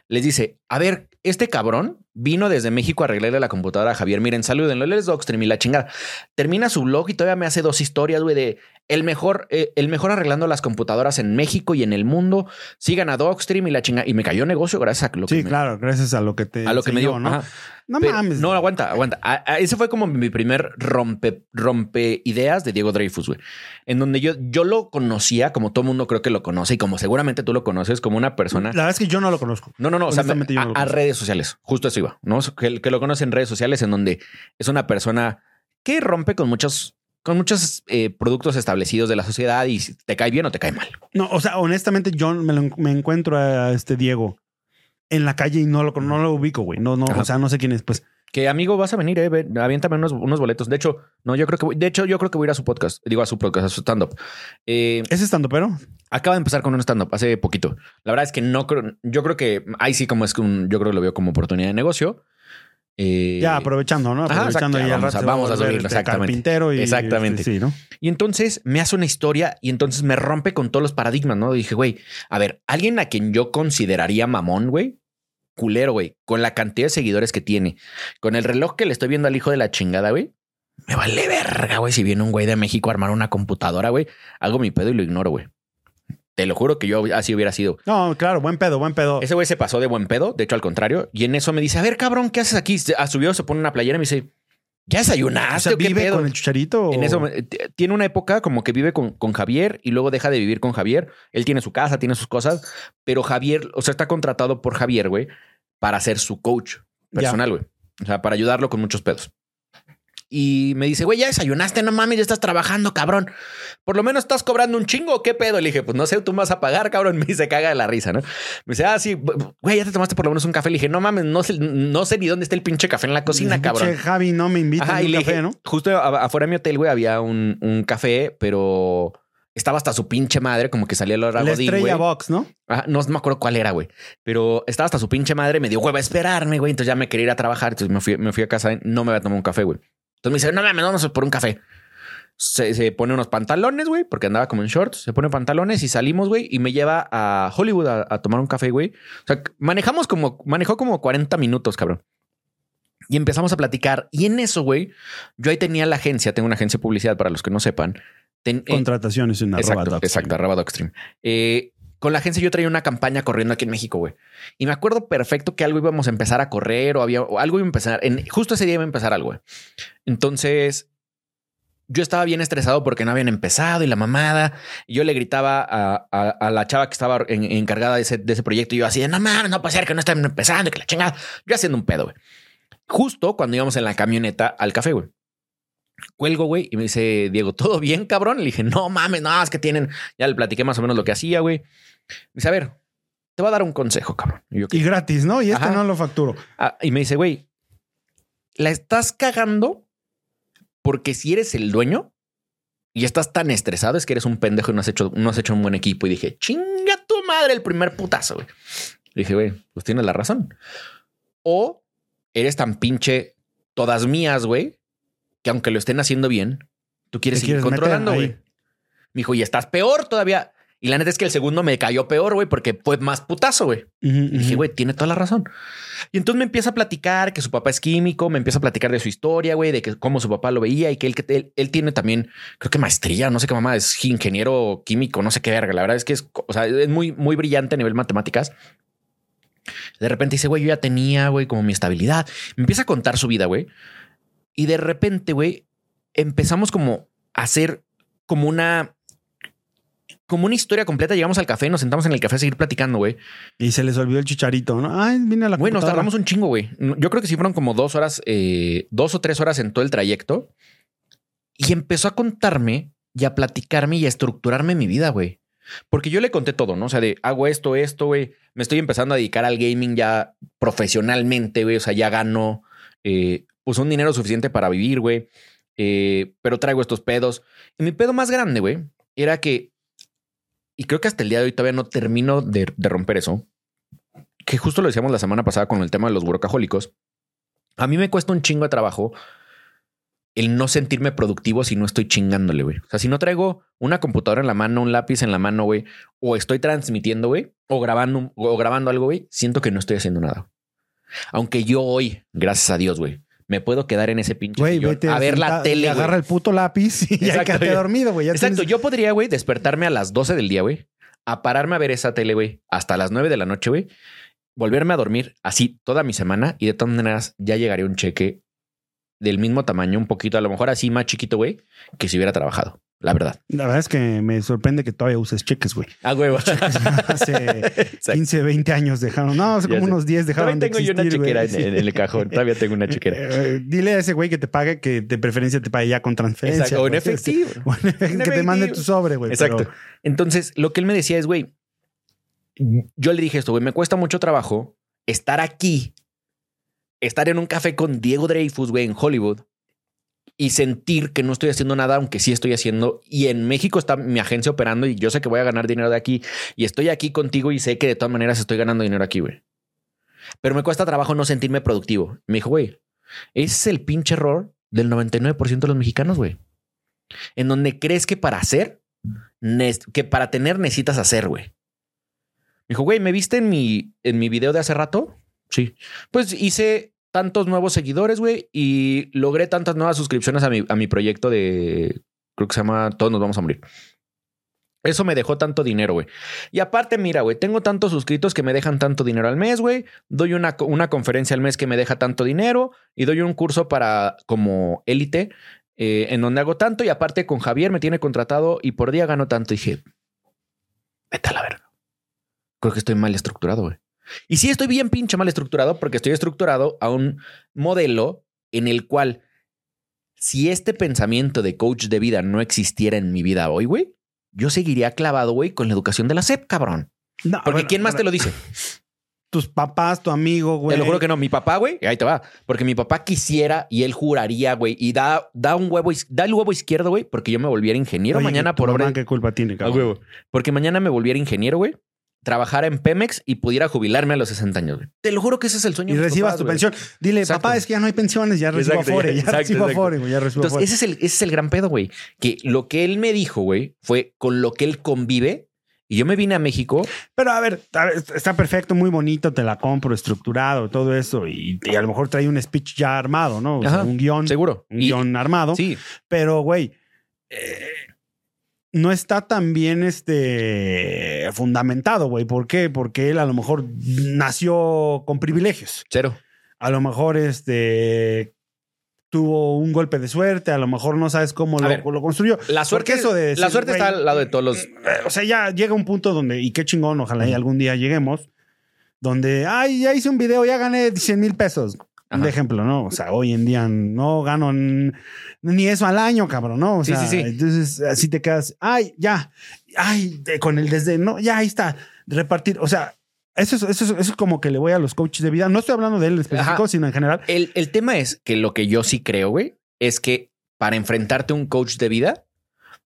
Les dice, a ver, este cabrón vino desde México a arreglarle la computadora a Javier. Miren, salúdenlo, él es Docstream y la chingada. Termina su blog y todavía me hace dos historias, güey, de el mejor, eh, el mejor arreglando las computadoras en México y en el mundo. Sigan a Docstream y la chingada. Y me cayó negocio gracias a lo que Sí, me, claro, gracias a lo que te a lo que me dio. ¿no? Ajá. No Pero- mames. No, aguanta, aguanta. A- a- ese fue como mi primer rompe, rompe ideas de Diego Dreyfus, güey. En donde yo, yo lo conocía, como todo mundo creo que lo conoce y como seguramente tú lo conoces, como una persona. La verdad es que yo no lo conozco. No, no, no. O sea, me- yo no a, a redes sociales. Justo eso ¿no? Que, que lo conoce en redes sociales, en donde es una persona que rompe con muchos, con muchos eh, productos establecidos de la sociedad y te cae bien o te cae mal. No, o sea, honestamente, yo me, me encuentro a este Diego en la calle y no lo, no lo ubico, güey. No, no, Ajá. o sea, no sé quién es, pues. Que amigo, vas a venir, eh. Ven, aviéntame unos, unos boletos. De hecho, no, yo creo que voy, de hecho, yo creo que voy a ir a su podcast. Digo a su podcast, a su stand-up. Eh, ¿Es estando pero? Acaba de empezar con un stand-up hace poquito. La verdad es que no creo, yo creo que ahí sí como es que un, yo creo que lo veo como oportunidad de negocio. Eh, Ya aprovechando, ¿no? Ajá, Aprovechando exacto, ahí ya vamos a- vamos a volver, subirlo, este, exactamente. Carpintero y Exactamente. este, sí, ¿no? Y entonces me hace una historia y entonces me rompe con todos los paradigmas, ¿no? Dije, güey, a ver, alguien a quien yo consideraría mamón, güey, culero, güey, con la cantidad de seguidores que tiene, con el reloj que le estoy viendo al hijo de la chingada, güey. Me vale verga, güey, si viene un güey de México a armar una computadora, güey, hago mi pedo y lo ignoro, güey. Te lo juro que yo así hubiera sido. No, claro, buen pedo, buen pedo. Ese güey se pasó de buen pedo, de hecho al contrario, y en eso me dice, a ver, cabrón, ¿qué haces aquí? A subió, se pone una playera y me dice, ¿ya o desayunaste sea, o qué vive pedo? con el chicharito. o- En eso tiene una época como que vive con, con Javier y luego deja de vivir con Javier. Él tiene su casa, tiene sus cosas, pero Javier, o sea, está contratado por Javier, güey, para ser su coach personal, güey. O sea, para ayudarlo con muchos pedos. Y me dice, güey, ya desayunaste, no mames, ya estás trabajando, cabrón. Por lo menos estás cobrando un chingo, ¿qué pedo? Le dije, pues no sé, tú me vas a pagar, cabrón. <laughs> Me dice, caga de la risa, ¿no? Me dice, ah, sí, güey, ya te tomaste por lo menos un café. Le dije, no mames, no sé, no sé ni dónde está el pinche café en la cocina, El cabrón. pinche Javi no me invita a Ajá, un café, dije, ¿no? justo a- afuera de mi hotel, güey, había un, un café, pero estaba hasta su pinche madre, como que salía la hora La Godín, estrella box, ¿no? Ajá, no me acuerdo cuál era, güey. Pero estaba hasta su pinche madre, me dio hueva a esperarme, güey. Entonces ya me quería ir a trabajar. Entonces me fui, me fui a casa, no me había tomado un café, güey. Entonces me dice, no mames, vamos por un café. Se, se pone unos pantalones, güey, porque andaba como en shorts. Se pone pantalones y salimos, güey, y me lleva a Hollywood a, a tomar un café, güey. O sea, manejamos como, manejó como 40 minutos, cabrón. Y empezamos a platicar. Y en eso, güey, yo ahí tenía la agencia, tengo una agencia de publicidad para los que no sepan. Ten- eh, Contrataciones en arroba Exacto, exacto, arroba Doxstream. Eh, con la agencia yo traía una campaña corriendo aquí en México, güey. Y me acuerdo perfecto que algo íbamos a empezar a correr o había algo iba a empezar. En, justo ese día iba a empezar algo, güey. Entonces yo estaba bien estresado porque no habían empezado y la mamada. Yo le gritaba a, la chava que estaba en- encargada de ese, proyecto y yo así de no mames, no puede ser que no estén empezando, que la chingada. Yo haciendo un pedo, güey. Justo cuando íbamos en la camioneta al café, güey. Cuelgo, güey, y me dice Diego, ¿todo bien, cabrón? Le dije, no mames, no, es que tienen. Ya le platiqué más o menos lo que hacía, güey. Me dice, a ver, te voy a dar un consejo, cabrón. Y yo, Y gratis, ¿no? Y este Ajá. no lo facturo. Ah, y me dice, güey, la estás cagando porque si eres el dueño y estás tan estresado es que eres un pendejo y no has hecho, no has hecho un buen equipo. Y dije, chinga tu madre el primer putazo, güey. Le dije, güey, pues tienes la razón. O eres tan pinche todas mías, güey, que aunque lo estén haciendo bien, tú quieres seguir quieres controlando, güey. Me dijo, y estás peor todavía. Y la neta es que el segundo me cayó peor, güey, porque fue más putazo, güey. Y dije, güey, tiene toda la razón. Y entonces me empieza a platicar que su papá es químico, me empieza a platicar de su historia, güey, de que cómo su papá lo veía y que él, él, él tiene también, creo que maestría, no sé qué mamá, es ingeniero químico, no sé qué verga. La verdad es que es, o sea, es muy, muy brillante a nivel matemáticas. De repente dice, güey, yo ya tenía, güey, como mi estabilidad. Me empieza a contar su vida, güey. Y de repente, güey, empezamos como a hacer como una, como una historia completa. Llegamos al café, nos sentamos en el café a seguir platicando, güey. Y se les olvidó el chicharito, ¿no? Ay, vine a la Güey, nos tardamos un chingo, güey. Yo creo que sí fueron como dos horas, eh, dos o tres horas en todo el trayecto. Y empezó a contarme y a platicarme y a estructurarme mi vida, güey. Porque yo le conté todo, ¿no? O sea, de hago esto, esto, güey. Me estoy empezando a dedicar al gaming ya profesionalmente, güey. O sea, ya gano eh, pues un dinero suficiente para vivir, güey. Eh, pero traigo estos pedos. Y mi pedo más grande, güey, era que, y creo que hasta el día de hoy todavía no termino de, romper eso, que justo lo decíamos la semana pasada con el tema de los workahólicos. A mí me cuesta un chingo de trabajo el no sentirme productivo si no estoy chingándole, güey. O sea, si no traigo una computadora en la mano, un lápiz en la mano, güey, o estoy transmitiendo, güey, o grabando, o grabando algo, güey, siento que no estoy haciendo nada. Aunque yo hoy, gracias a Dios, güey, me puedo quedar en ese pinche sillón vete a ver la tele, le güey. agarra el puto lápiz y ya Exacto, quédate güey. dormido, güey. Ya Exacto. tienes- Yo podría, güey, despertarme a las 12 del día, güey, a pararme a ver esa tele, güey, hasta las 9 de la noche, güey, volverme a dormir así toda mi semana y de todas maneras ya llegaría un cheque del mismo tamaño, un poquito, a lo mejor así más chiquito, güey, que si hubiera trabajado. La verdad. La verdad es que me sorprende que todavía uses cheques, güey. Ah, huevo. Hace 15, 20 años dejaron. No, hace Ya como sé. unos 10 dejaron Todavía de tengo yo una chequera en, el cajón. Todavía tengo una chequera. <laughs> Eh, dile a ese güey que te pague que de preferencia te pague ya con transferencia. Exacto. O en efectivo. <laughs> O en efectivo, que te mande tu sobre, güey. Exacto. pero- Entonces, lo que él me decía es, güey, yo le dije esto, güey, me cuesta mucho trabajo estar aquí, estar en un café con Diego Dreyfus, güey, en Hollywood y sentir que no estoy haciendo nada, aunque sí estoy haciendo. Y en México está mi agencia operando y yo sé que voy a ganar dinero de aquí y estoy aquí contigo y sé que de todas maneras estoy ganando dinero aquí, güey. Pero me cuesta trabajo no sentirme productivo. Me dijo, güey, ese es el pinche error del 99% de los mexicanos, güey. En donde crees que para hacer, que para tener necesitas hacer, güey. Me dijo, güey, ¿me viste en mi, en mi video de hace rato? Sí. Pues hice tantos nuevos seguidores, güey, y logré tantas nuevas suscripciones a mi, a mi proyecto de, creo que se llama Todos nos vamos a morir. Eso me dejó tanto dinero, güey. Y aparte, mira, güey, tengo tantos suscritos que me dejan tanto dinero al mes, güey. Doy una, una conferencia al mes que me deja tanto dinero y doy un curso para como élite eh, en donde hago tanto y aparte con Javier me tiene contratado y por día gano tanto. Y dije, vete a la verga. Creo que estoy mal estructurado, güey. Y sí estoy bien pinche mal estructurado porque estoy estructurado a un modelo en el cual si este pensamiento de coach de vida no existiera en mi vida hoy, güey, yo seguiría clavado, güey, con la educación de la SEP, cabrón. No, Porque bueno, ¿quién más bueno, te lo dice? <laughs> tus papás, tu amigo, güey. Te lo juro que no. Mi papá, güey, ahí te va. Porque mi papá quisiera y él juraría, güey, y da, da un huevo, da el huevo izquierdo, güey, porque yo me volviera ingeniero Oye, mañana por obra. ¿Qué culpa tiene, cabrón? huevo. Porque mañana me volviera ingeniero, güey. Trabajara en Pemex y pudiera jubilarme a los 60 años, güey. Te lo juro que ese es el sueño Y de recibas papás, tu güey. pensión. Dile, Exacto. papá, es que ya no hay pensiones, ya recibo Exacto, Afore, ya- ya, exacto, recibo exacto. Afore, güey, ya recibo Entonces, Afore. ese es, el, ese es el gran pedo, güey. Que lo que él me dijo, güey, fue con lo que él convive. Y yo me vine a México. Pero a ver, a ver, está perfecto, muy bonito, te la compro, estructurado, todo eso. Y, y a lo mejor trae un speech ya armado, ¿no? O sea, Ajá, un guion, Seguro. un Y- guion armado. Sí. Pero, güey, eh, no está tan bien este, fundamentado, güey. ¿Por qué? Porque él a lo mejor nació con privilegios. Cero. A lo mejor este, tuvo un golpe de suerte, a lo mejor no sabes cómo lo, ver, lo construyó. La suerte, eso de la suerte está al lado de todos los. Eh, O sea, ya llega un punto donde, y qué chingón, ojalá y algún día lleguemos, donde, ay, ya hice un video, ya gané 100 mil pesos. Un Ajá. ejemplo, ¿no? O sea, hoy en día no gano ni eso al año, cabrón, ¿no? O Sí, sea, sí, sí. entonces así te quedas, ay, ya, ay, de- con el desde, no, ya ahí está, repartir, o sea, eso es, eso, es, eso es como que le voy a los coaches de vida. No estoy hablando de él en específico, Ajá. sino en general. El, el tema es que lo que yo sí creo, güey, es que para enfrentarte a un coach de vida,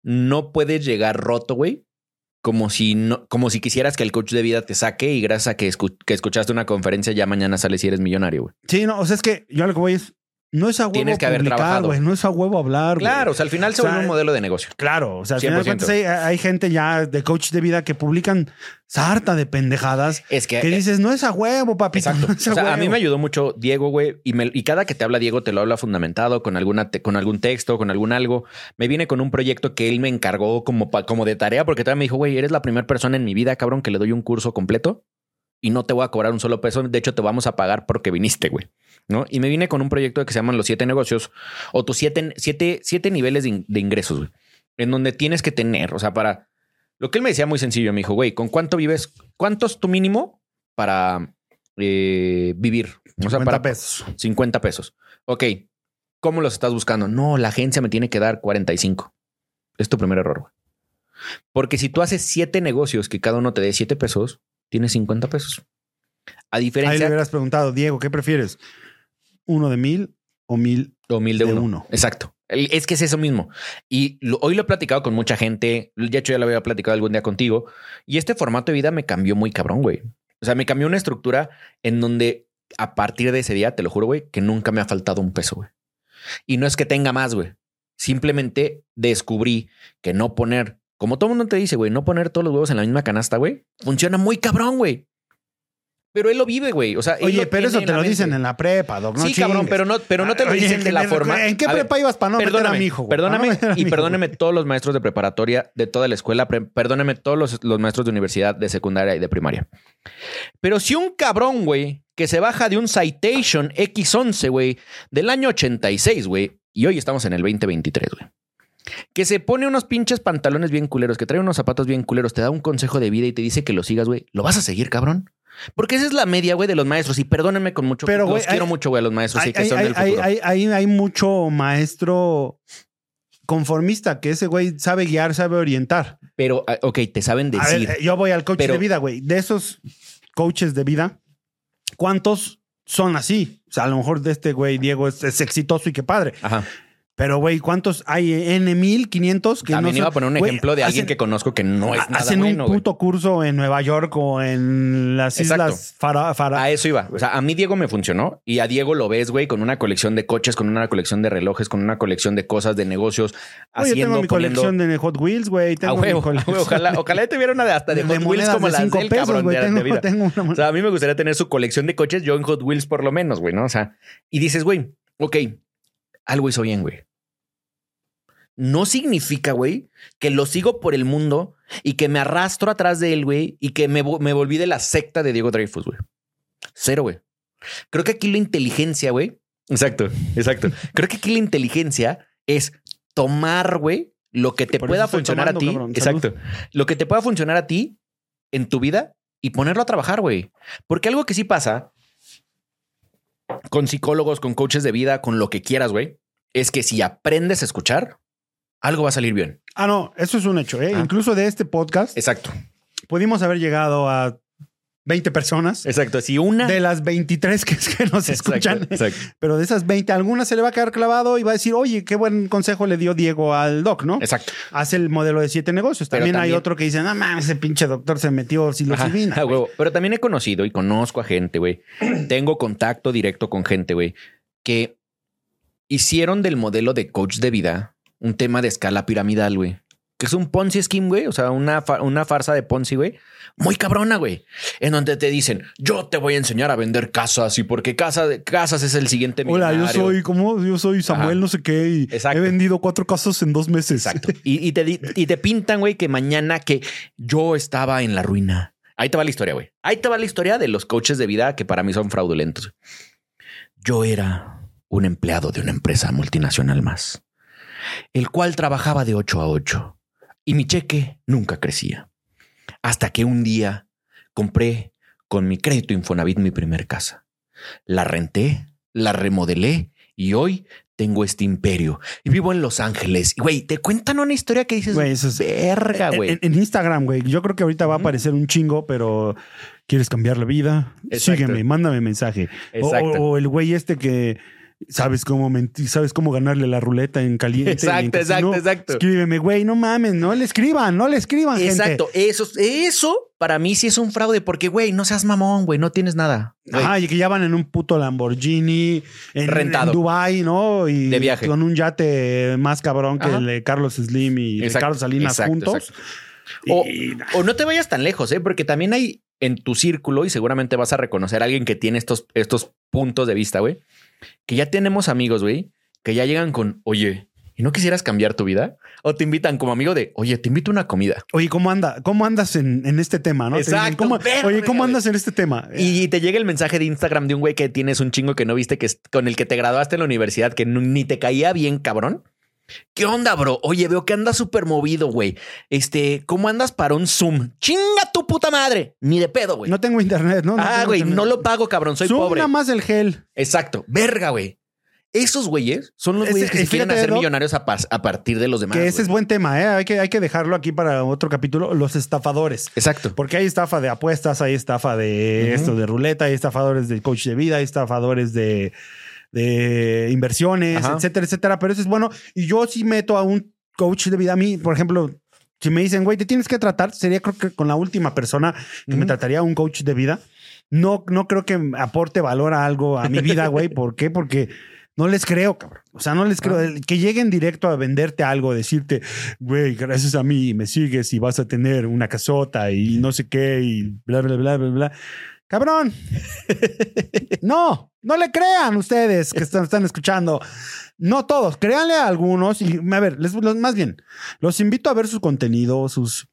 no puedes llegar roto, güey. Como si no, como si quisieras que el coach de vida te saque y gracias a que, escu- que escuchaste una conferencia ya mañana sales y eres millonario, güey. Sí, no, o sea, es que yo lo que voy es, no es a huevo Tienes que haber trabajado. no es a huevo hablar. Claro, o sea, al final se O sea, vuelve un modelo de negocio. Claro, o sea, al final de 100%. cuentas hay, hay gente ya de coach de vida que publican sarta de pendejadas Es que, que eh, dices, no es a huevo, papi. Exacto. No O a, sea, a mí huevo". me ayudó mucho Diego, güey, y, me- y cada que te habla Diego te lo habla fundamentado con alguna te- con algún texto, con algún algo. Me viene con un proyecto que él me encargó como como de tarea porque todavía me dijo, güey, eres la primera persona en mi vida, cabrón, que le doy un curso completo y no te voy a cobrar un solo peso. De hecho, te vamos a pagar porque viniste, güey. ¿No? Y me vine con un proyecto que se llaman los siete negocios o tus siete, siete, siete niveles de, in- de ingresos, güey. En donde tienes que tener, o sea, para lo que él me decía muy sencillo, me dijo, güey, ¿con cuánto vives? ¿Cuánto es tu mínimo para eh, vivir? O sea, 50 para pesos. 50 pesos. Ok. ¿Cómo los estás buscando? No, la agencia me tiene que dar 45. Es tu primer error, güey. Porque si tú haces siete negocios que cada uno te dé 7 pesos, tienes 50 pesos. A Ahí le diferencia hubieras preguntado, Diego, ¿qué prefieres? ¿Uno de mil o mil? o mil de, de uno. uno. Exacto. Es que es eso mismo. Y lo- hoy lo he platicado con mucha gente. De hecho, ya lo había platicado algún día contigo. Y este formato de vida me cambió muy cabrón, güey. O sea, me cambió una estructura en donde a partir de ese día, te lo juro, güey, que nunca me ha faltado un peso, güey. Y no es que tenga más, güey. Simplemente descubrí que no poner, como todo mundo te dice, güey, no poner todos los huevos en la misma canasta, güey, funciona muy cabrón, güey. Pero él lo vive, güey. O sea, él Oye, pero eso te lo dicen en la prepa, Doc. No sí, cabrón, pero no, pero no te lo Oye, dicen de la ¿en- forma. ¿En qué ver, prepa ibas para no meter a Perdóname, mi hijo? güey? perdóname no y perdóname todos los maestros de preparatoria de toda la escuela, perdóname todos los, los maestros de universidad, de secundaria y de primaria. Pero si un cabrón, güey, que se baja de un Citation X11, güey, del año 86, güey, y hoy estamos en el 2023, güey, que se pone unos pinches pantalones bien culeros, que trae unos zapatos bien culeros, te da un consejo de vida y te dice que lo sigas, güey, ¿lo vas a seguir, cabrón? Porque esa es la media, güey, de los maestros. Y perdónenme con mucho. Pero, los quiero hay- mucho, güey, a los maestros. Hay, sí, que hay- son del futuro. hay- mucho maestro conformista que ese güey sabe guiar, sabe orientar. Pero, ah, ok, te saben ver, decir. eh, yo voy al coach pero- de vida, güey. De esos coaches de vida, ¿cuántos son así? O sea, a lo mejor de este güey, Diego, es, es exitoso y qué padre. Ajá. Pero, güey, ¿cuántos hay? N mil, 500 que También no iba a poner un ejemplo de alguien que conozco que no es nada hacen bueno, un güey. puto curso en Nueva York o en las Exacto. islas Fara, Fara- A eso iba. O sea, a mí Diego me funcionó y a Diego lo ves, güey, con una colección de coches, con una colección de relojes, con una colección de cosas, de negocios, Oye, haciendo, tengo mi poniendo- colección de Hot Wheels, güey. Ojalá, ojalá tuviera una de hasta de, de Hot Wheels como de las cinco del pesos, cabrón de Tengo, vida. tengo una... O sea, a mí me gustaría tener su colección de coches, yo en Hot Wheels por lo menos, güey, ¿no? O sea, y dices, güey, ok, algo hizo bien, güey. No significa, güey, que lo sigo por el mundo y que me arrastro atrás de él, güey, y que me, me volví de la secta de Diego Dreyfus, güey. Cero, güey. Creo que aquí la inteligencia, güey. Exacto, exacto. <laughs> Creo que aquí la inteligencia es tomar, güey, lo que te Por pueda funcionar a ti. cabrón. Exacto. Lo que te pueda funcionar a ti en tu vida y ponerlo a trabajar, güey. Porque algo que sí pasa con psicólogos, con coaches de vida, con lo que quieras, güey, es que si aprendes a escuchar, algo va a salir bien. Ah, no, eso es un hecho, ¿eh? Ah. Incluso de este podcast Exacto. pudimos haber llegado a 20 personas. Exacto. Si una. De las 23 que, que nos Exacto, escuchan. exacto. Pero de esas 20, alguna se le va a quedar clavado y va a decir, oye, qué buen consejo le dio Diego al doc, ¿no? Exacto. Hace el modelo de siete negocios. También, hay otro que dice, no mames, ese pinche doctor se metió psilocibina. a güey". huevo. Pero también he conocido y conozco a gente, güey. <clears throat> Tengo contacto directo con gente, güey, que hicieron del modelo de coach de vida un tema de escala piramidal, güey. Que es un Ponzi scheme, güey. O sea, una, fa- una farsa de Ponzi, güey. Muy cabrona, güey. En donde te dicen, yo te voy a enseñar a vender casas y porque casa de casas es el siguiente Hola, yo millonario". soy, ¿cómo? Yo soy Samuel, Ajá. no sé qué, y Exacto. he vendido cuatro casas en dos meses. Exacto. <laughs> Y, y te, y te pintan, güey, que mañana que yo estaba en la ruina. Ahí te va la historia, güey. Ahí te va la historia de los coaches de vida que para mí son fraudulentos. Yo era un empleado de una empresa multinacional más, el cual trabajaba de 8 a 8 y mi cheque nunca crecía. Hasta que un día compré con mi crédito Infonavit mi primer casa. La renté, la remodelé y hoy tengo este imperio y vivo en Los Ángeles. Y güey, te cuentan una historia que dices, Güey, eso es- verga, güey. En, en Instagram, güey. Yo creo que ahorita va a aparecer un chingo, pero ¿quieres cambiar la vida? Exacto. Sígueme, mándame mensaje. O, Exacto. o el güey este que sabes cómo mentir, sabes cómo ganarle la ruleta en caliente. Exacto, exacto, exacto. Escríbeme, güey, no mames, no le escriban, no le escriban, gente. Exacto, eso, eso para mí sí es un fraude porque, güey, no seas mamón, güey, no tienes nada. Güey, Ajá, y que ya van en un puto Lamborghini, en, Rentado. en Dubai, ¿no? Y De viaje. con un yate más cabrón que Ajá. el de Carlos Slim y de Carlos Salinas exacto, juntos. exacto. O, Y- o no te vayas tan lejos, ¿eh? porque también hay en tu círculo y seguramente vas a reconocer a alguien que tiene estos, estos puntos de vista, güey, que ya tenemos amigos, güey, que ya llegan con, oye, ¿y no quisieras cambiar tu vida? O te invitan como amigo de, oye, te invito a una comida. Oye, ¿cómo anda? ¿Cómo andas en, en este tema? ¿no? Dicen, Exacto, ¿cómo- verga, oye, ¿cómo andas en este tema? Y te llega el mensaje de Instagram de un güey que tienes un chingo que no viste, que es con el que te graduaste en la universidad, que ni te caía bien, cabrón. ¿Qué onda, bro? Oye, veo que andas súper movido, güey. Este, ¿cómo andas para un Zoom? ¡Chinga tu puta madre! Ni de pedo, güey. no tengo internet, ¿no? No ah, güey, internet. no lo pago, cabrón. Soy Zoom pobre. nada más el gel. Exacto. Verga, güey. Esos güeyes son los güeyes que se quieren hacer millonarios a, partir de los demás. que ese güey. es buen tema, ¿eh? Hay que, hay que dejarlo aquí para otro capítulo. Los estafadores. Exacto. Porque hay estafa de apuestas, hay estafa de esto de ruleta, hay estafadores de coach de vida, hay estafadores de, de inversiones, Ajá. etcétera, etcétera. Pero eso es bueno. Y yo sí meto a un coach de vida. A mí, por ejemplo, si me dicen, güey, te tienes que tratar, sería creo que con la última persona que me trataría un coach de vida. No, no creo que aporte valor a algo a mi vida, güey. ¿Por qué? Porque no les creo, cabrón. O sea, no les creo. Ah. Que lleguen directo a venderte algo, decirte, güey, gracias a mí me sigues y vas a tener una casota y no sé qué y bla, bla, bla, bla, bla. Cabrón. <laughs> no, no le crean ustedes que están, están escuchando. No todos, créanle a algunos y a ver, les, los- más bien, los invito a ver su contenido, sus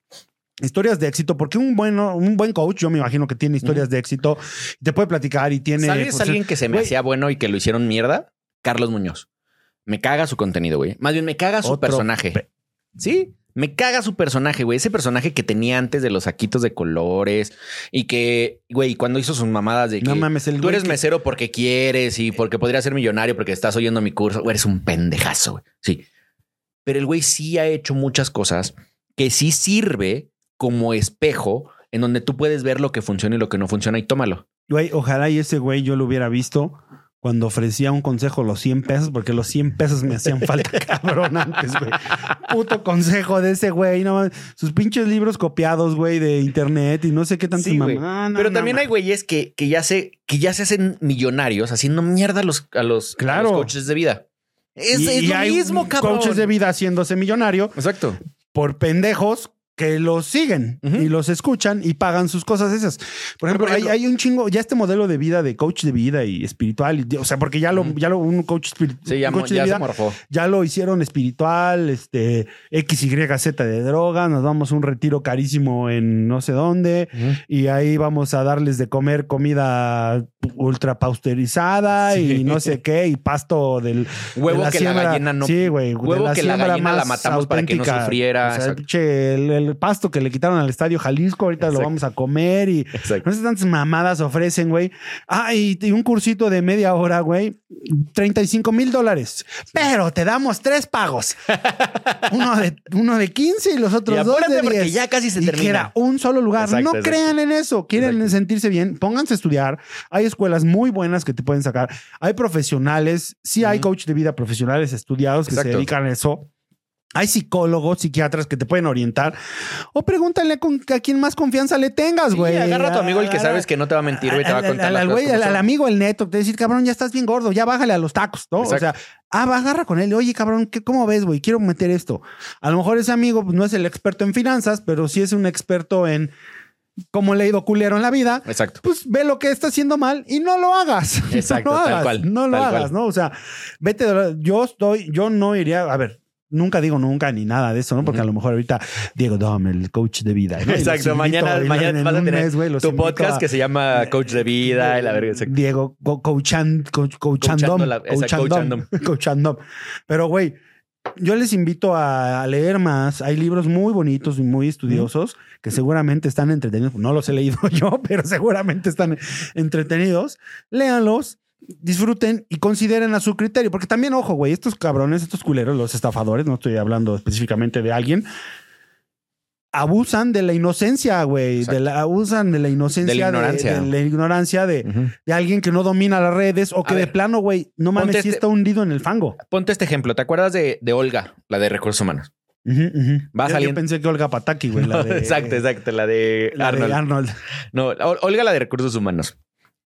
historias de éxito, porque un bueno, un buen coach, yo me imagino que tiene historias de éxito, te puede platicar y tiene. ¿Sabes pues, alguien que se me hacía bueno y que lo hicieron mierda? Carlos Muñoz. Me caga su contenido, güey. Más bien, me caga su Otro personaje. pe- Sí, me caga su personaje, güey. Ese personaje que tenía antes de los saquitos de colores y que, güey, cuando hizo sus mamadas de que No mames, el tú eres que- mesero porque quieres y porque podrías ser millonario porque estás oyendo mi curso. Güey, eres un pendejazo, güey. Sí. Pero el güey sí ha hecho muchas cosas que sí sirve como espejo en donde tú puedes ver lo que funciona y lo que no funciona y tómalo. Güey, ojalá y ese güey yo lo hubiera visto cuando ofrecía un consejo los 100 pesos, porque los 100 pesos me hacían <laughs> falta, cabrón, antes, güey. Puto consejo de ese güey, no. Sus pinches libros copiados, güey, de internet y no sé qué tanto Sí, mamá. No, Pero no, también no. hay güeyes que, que, ya se, que ya se hacen millonarios haciendo mierda a los, a los, a Claro. los coaches de vida. Es, Y- es y lo hay mismo, cabrón. Coaches de vida haciéndose millonario Exacto. por pendejos que los siguen y los escuchan y pagan sus cosas esas. Por ejemplo, por ejemplo- hay, hay un chingo, ya este modelo de vida, de coach de vida y espiritual, y- o sea, porque ya lo, Ujú. ya lo, un coach, espiri- Se un llamó, coach de ya vida lo hicieron espiritual, este, XYZ de droga, nos vamos a un retiro carísimo en no sé dónde, y ahí vamos a darles de comer comida ultra pausterizada Sí. y no sé qué, y pasto del. Huevo de la que la siembra- gallina no- Sí, güey. huevo que la gallina la matamos para que no sufriera, O sea, el, pasto que le quitaron al estadio Jalisco, ahorita lo vamos a comer y. Exacto. No sé tantas mamadas ofrecen, güey. Ah, y, y un cursito de media hora, güey. 35 mil dólares. Pero te damos tres pagos. <laughs> uno, de, uno de 15 y los otros Y dos de porque 10. ya casi se y que termina. era un solo lugar. Exacto, no crean en eso. Quieren sentirse bien. Pónganse a estudiar. Hay escuelas muy buenas que te pueden sacar. Hay profesionales. Sí hay Ujú. coach de vida profesionales estudiados que se dedican a eso. Hay psicólogos, psiquiatras que te pueden orientar. O pregúntale a quien más confianza le tengas, Sí, güey. agarra a tu amigo el que sabes que no te va a mentir, güey, te va a contar al- al güey, amigo, el neto, te decir, cabrón, ya estás bien gordo, ya bájale a los tacos, ¿no? Exacto. O sea, ah, agarra con él. Oye, cabrón, ¿qué, ¿cómo ves, güey? Quiero meter esto. A lo mejor ese amigo pues, no es el experto en finanzas, pero sí es un experto en cómo le ha ido culero en la vida. Exacto. Pues ve lo que está haciendo mal y no lo hagas. <laughs> Exacto, no lo tal hagas, cual, No lo hagas, cual. ¿no? O sea, vete. de- Yo estoy, yo no iría, a ver. Nunca digo nunca ni nada de eso, ¿no? Porque a lo mejor ahorita Diego Dom, el coach de vida. Exacto, invito mañana, mañana vas a tener mes, güey, los tu invito podcast que se llama Coach de Vida y la verga. Diego, Coachando esa, coachandom, coachandom. Pero, güey, yo les invito a, leer más. Hay libros muy bonitos y muy estudiosos que seguramente están entretenidos. No los he leído <laughs> yo, pero seguramente están entretenidos. Léanlos. Disfruten y consideren a su criterio, porque también, ojo, güey, estos cabrones, estos culeros, los estafadores, no estoy hablando específicamente de alguien, abusan de la inocencia, güey, de la, abusan de la inocencia, De la ignorancia. de la ignorancia de, de alguien que no domina las redes o que A de ver, plano, güey, no mames, ponte sí este- está hundido en el fango. Ponte este ejemplo. ¿Te acuerdas de, de Olga, la de recursos humanos? Ujú, ujú. Va Yo- pensé que Olga Pataki, güey, la <laughs> de, exacto, exacto. La de la Arnold. Arnold. No, Ol- Olga, la de recursos humanos.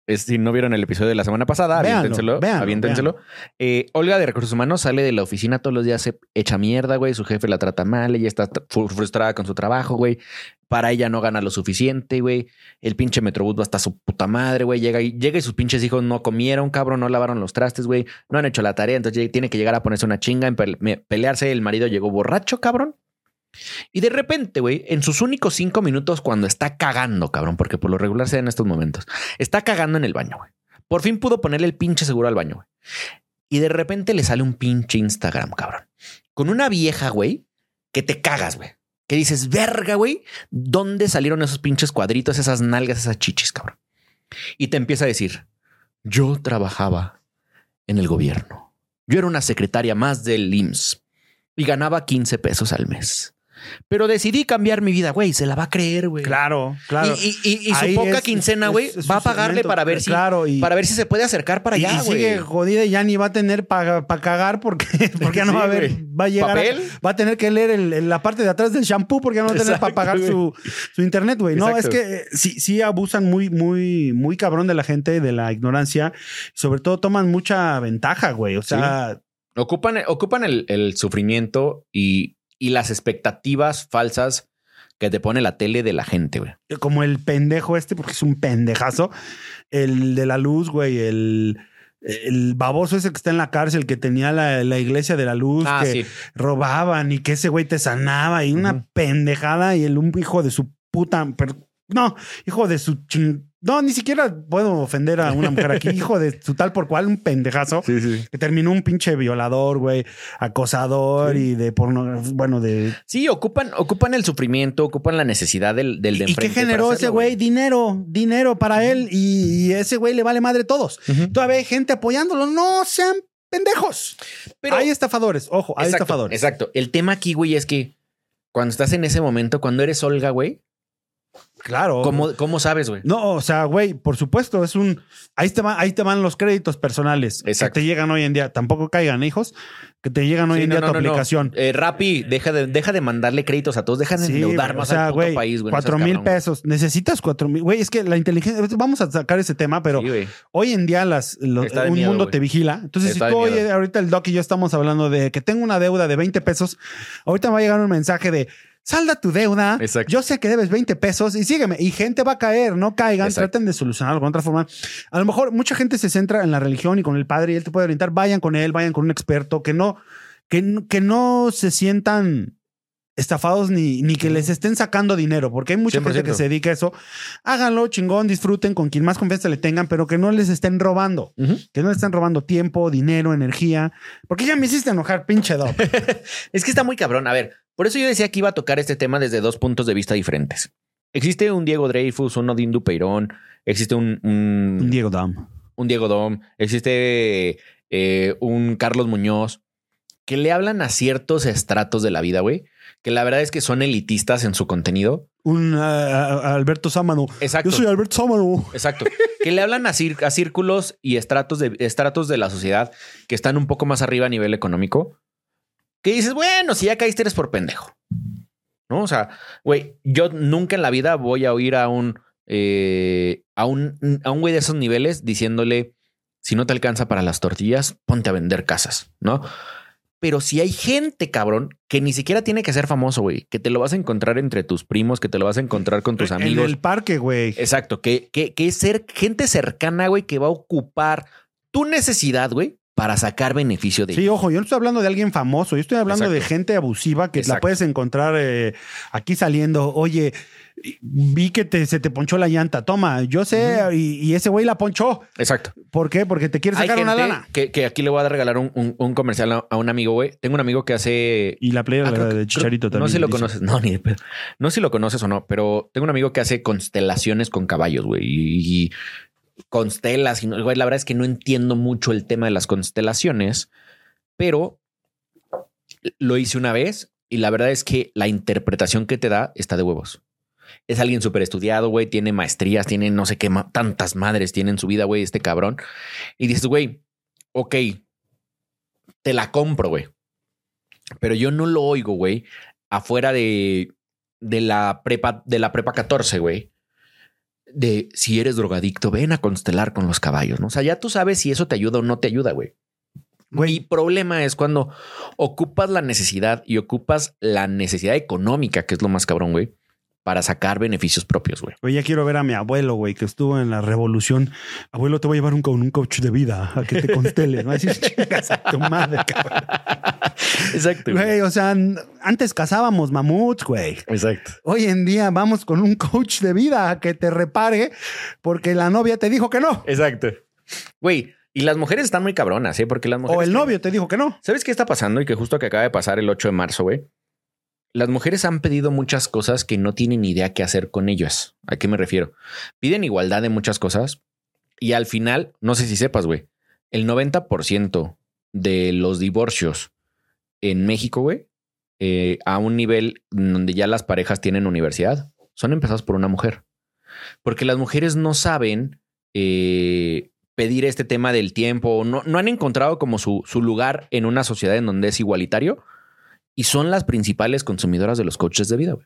Es, si no vieron el episodio de la semana pasada, Véanlo, aviéntenselo. véanlo, aviéntenselo. Eh, Olga de recursos humanos sale de la oficina todos los días, se echa mierda, güey. Su jefe la trata mal, ella está fru- frustrada con su trabajo, güey. Para ella no gana lo suficiente, güey. El pinche Metrobús va hasta su puta madre, güey. Llega y, llega y sus pinches hijos no comieron, cabrón, no lavaron los trastes, güey. No han hecho la tarea, entonces tiene que llegar a ponerse una chinga, en pelearse. El marido llegó borracho, cabrón. Y de repente, güey, en sus únicos cinco minutos, cuando está cagando, cabrón, porque por lo regular se da en estos momentos, está cagando en el baño, güey. Por fin pudo ponerle el pinche seguro al baño, güey. Y de repente le sale un pinche Instagram, cabrón. Con una vieja, güey, que te cagas, güey. Que dices, verga, güey, ¿dónde salieron esos pinches cuadritos, esas nalgas, esas chichis, cabrón? Y te empieza a decir, yo trabajaba en el gobierno. Yo era una secretaria más del IMSS y ganaba 15 pesos al mes. Pero decidí cambiar mi vida, güey. Se la va a creer, güey. Claro, claro. Y, y- y- y su poca es- quincena, güey, va a pagarle para ver si claro, para ver si se puede acercar para allá, y güey. sigue jodida y ya ni va a tener para cagar porque, <laughs> porque ya no Sí, va a haber, va a llegar, a- ¿Papel? va a tener que leer el- el- la parte de atrás del shampoo porque ya no va a tener para pagar su, su internet, güey. No, es que eh, sí, sí abusan muy, muy, muy cabrón de la gente, de la ignorancia. Sobre todo toman mucha ventaja, güey. O sea, Ocupan, ocupan el, el sufrimiento y, y las expectativas falsas que te pone la tele de la gente, güey. como el pendejo este, porque es un pendejazo, el de la luz, güey, el, el baboso ese que está en la cárcel, que tenía la, la iglesia de la luz, Ah, que sí. robaban y que ese güey te sanaba y una pendejada y el un hijo de su puta, pero- no, hijo de su ching, no, ni siquiera puedo ofender a una mujer aquí, <laughs> hijo de su tal por cual, un pendejazo. Sí, sí. Que terminó un pinche violador, güey, acosador Sí. y de porno, bueno, de Sí, ocupan, ocupan el sufrimiento, ocupan la necesidad del, del de ¿Y qué generó ese güey? Dinero, dinero para él y, y ese güey le vale madre todos. Ujú. Todavía hay gente apoyándolo. No sean pendejos. Pero- hay estafadores, ojo, hay Exacto, estafadores. Exacto. El tema aquí, güey, es que cuando estás en ese momento, cuando eres Olga, güey, Claro. ¿cómo, cómo sabes, güey? No, o sea, güey, por supuesto, es un. Ahí te, van, ahí te van los créditos personales Exacto. que te llegan hoy en día. Tampoco caigan, hijos, que te llegan hoy Sí, en no, día no, tu no, aplicación. Eh, Rappi, deja de, deja de mandarle créditos a todos, deja de Sí, endeudar más o sea, al puto güey, país, güey. cuatro mil pesos. Necesitas cuatro mil. Güey, es que la inteligencia. Vamos a sacar ese tema, pero Sí, hoy en día las, lo- Está de un miedo, mundo te vigila. Entonces, Está si tú hoy, ahorita el doc y yo estamos hablando de que tengo una deuda de 20 pesos, ahorita me va a llegar un mensaje de salda tu deuda. Exacto. Yo sé que debes 20 pesos y sígueme. Y gente va a caer, no caigan, Exacto. traten de solucionarlo con otra forma. A lo mejor mucha gente se centra en la religión y con el padre y él te puede orientar. Vayan con él, vayan con un experto que no, que, no- que no se sientan estafados ni, ni que les estén sacando dinero, porque hay mucha gente que 100%. se dedica a eso. Háganlo, chingón, disfruten con quien más confianza le tengan, pero que no les estén robando. Que no les estén robando tiempo, dinero, energía. Porque ya me hiciste enojar, pinche dog. <laughs> Es que está muy cabrón. A ver, por eso yo decía que iba a tocar este tema desde dos puntos de vista diferentes. Existe un Diego Dreyfus, un Odín Dupeirón, existe un, un, Un Diego Dam. un Diego Dom, existe eh, un Carlos Muñoz, que le hablan a ciertos estratos de la vida, güey, que la verdad es que son elitistas en su contenido. Un ah, ah, Alberto Sámano. Exacto. Yo soy Alberto Sámano. Exacto. que le hablan a, a círculos y estratos de, estratos de la sociedad que están un poco más arriba a nivel económico. Que dices, bueno, si ya caíste eres por pendejo. ¿No? O sea, güey, yo nunca en la vida voy a oír a un, eh, a un, a un güey de esos niveles diciéndole, si no te alcanza para las tortillas, ponte a vender casas, ¿no? Pero si hay gente, cabrón, que ni siquiera tiene que ser famoso, güey, que te lo vas a encontrar entre tus primos, que te lo vas a encontrar con tus amigos. En el parque, güey. Exacto, que, que, que es ser gente cercana, güey, que va a ocupar tu necesidad, güey, para sacar beneficio de Sí, ojo, yo no estoy hablando de alguien famoso, yo estoy hablando de gente abusiva que la puedes encontrar eh, aquí saliendo. Oye, vi que te, se te ponchó la llanta, toma, yo sé, y, y ese güey la ponchó. Exacto. ¿Por qué? Porque te quiere Hay sacar una lana. que, que aquí le voy a regalar un, un- un comercial a, a un amigo, güey. Tengo un amigo que hace... Y la playera Ah, creo de Chicharito creo- también. No sé si lo dice. conoces. No, ni de pedo. No sé si lo conoces o no, pero tengo un amigo que hace constelaciones con caballos, güey. Y, y constelas. Y, güey, la verdad es que no entiendo mucho el tema de las constelaciones, pero lo hice una vez y la verdad es que la interpretación que te da está de huevos. Es alguien súper estudiado, güey, tiene maestrías, tiene no sé qué, ma- tantas madres tiene en su vida, güey, este cabrón. Y dices, güey, ok, te la compro, güey. Pero yo no lo oigo, güey, afuera de, de la prepa, de la prepa 14, güey. De si eres drogadicto, ven a constelar con los caballos, ¿no? O sea, ya tú sabes si eso te ayuda o no te ayuda, güey. Mi problema es cuando ocupas la necesidad y ocupas la necesidad económica, que es lo más cabrón, güey, para sacar beneficios propios, güey. Güey, ya quiero ver a mi abuelo, güey, que estuvo en la revolución. Abuelo, te voy a llevar un, un coach de vida a que te consteles. ¿no? Así, chingas a tu madre, cabrón. Exacto. Güey, o sea, antes cazábamos mamuts, güey. Exacto. Hoy en día vamos con un coach de vida a que te repare porque la novia te dijo que no. Exacto. Güey, y las mujeres están muy cabronas, ¿eh? Porque las mujeres. O el novio te dijo que no. ¿Sabes qué está pasando? Y que justo que acaba de pasar el 8 de marzo, güey. Las mujeres han pedido muchas cosas que no tienen idea qué hacer con ellas. ¿A qué me refiero? Piden igualdad de muchas cosas y al final, no sé si sepas, güey, el 90% de los divorcios en México, güey, eh, a un nivel donde ya las parejas tienen universidad, son empezados por una mujer. Porque las mujeres no saben eh, pedir este tema del tiempo, no, no han encontrado como su, su lugar en una sociedad en donde es igualitario y son las principales consumidoras de los coaches de vida. güey.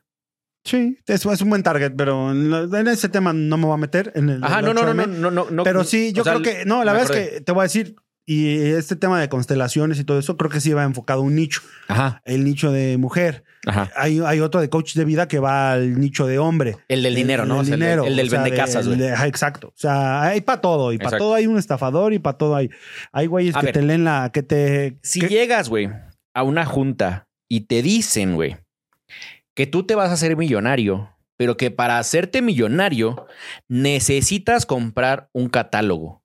Sí, es, es un buen target, pero en, ese tema no me voy a meter. En el, Ajá, no, no, no, 8M. no, no, no, no. Pero sí, yo sea, creo que, no, la verdad es que te voy a decir, y este tema de constelaciones y todo eso, creo que sí va enfocado a un nicho, Ajá, el nicho de mujer. ajá. Hay, hay otro de coach de vida que va al nicho de hombre. El del dinero, El ¿no? del O sea, el- dinero. El, del vende casas, güey. de- Exacto. O sea, hay para todo. Y para todo hay un estafador y para todo hay. Hay güeyes que ver. te leen la. que te. Si que- llegas, güey, a una junta y te dicen, güey, que tú te vas a hacer millonario, pero que para hacerte millonario necesitas comprar un catálogo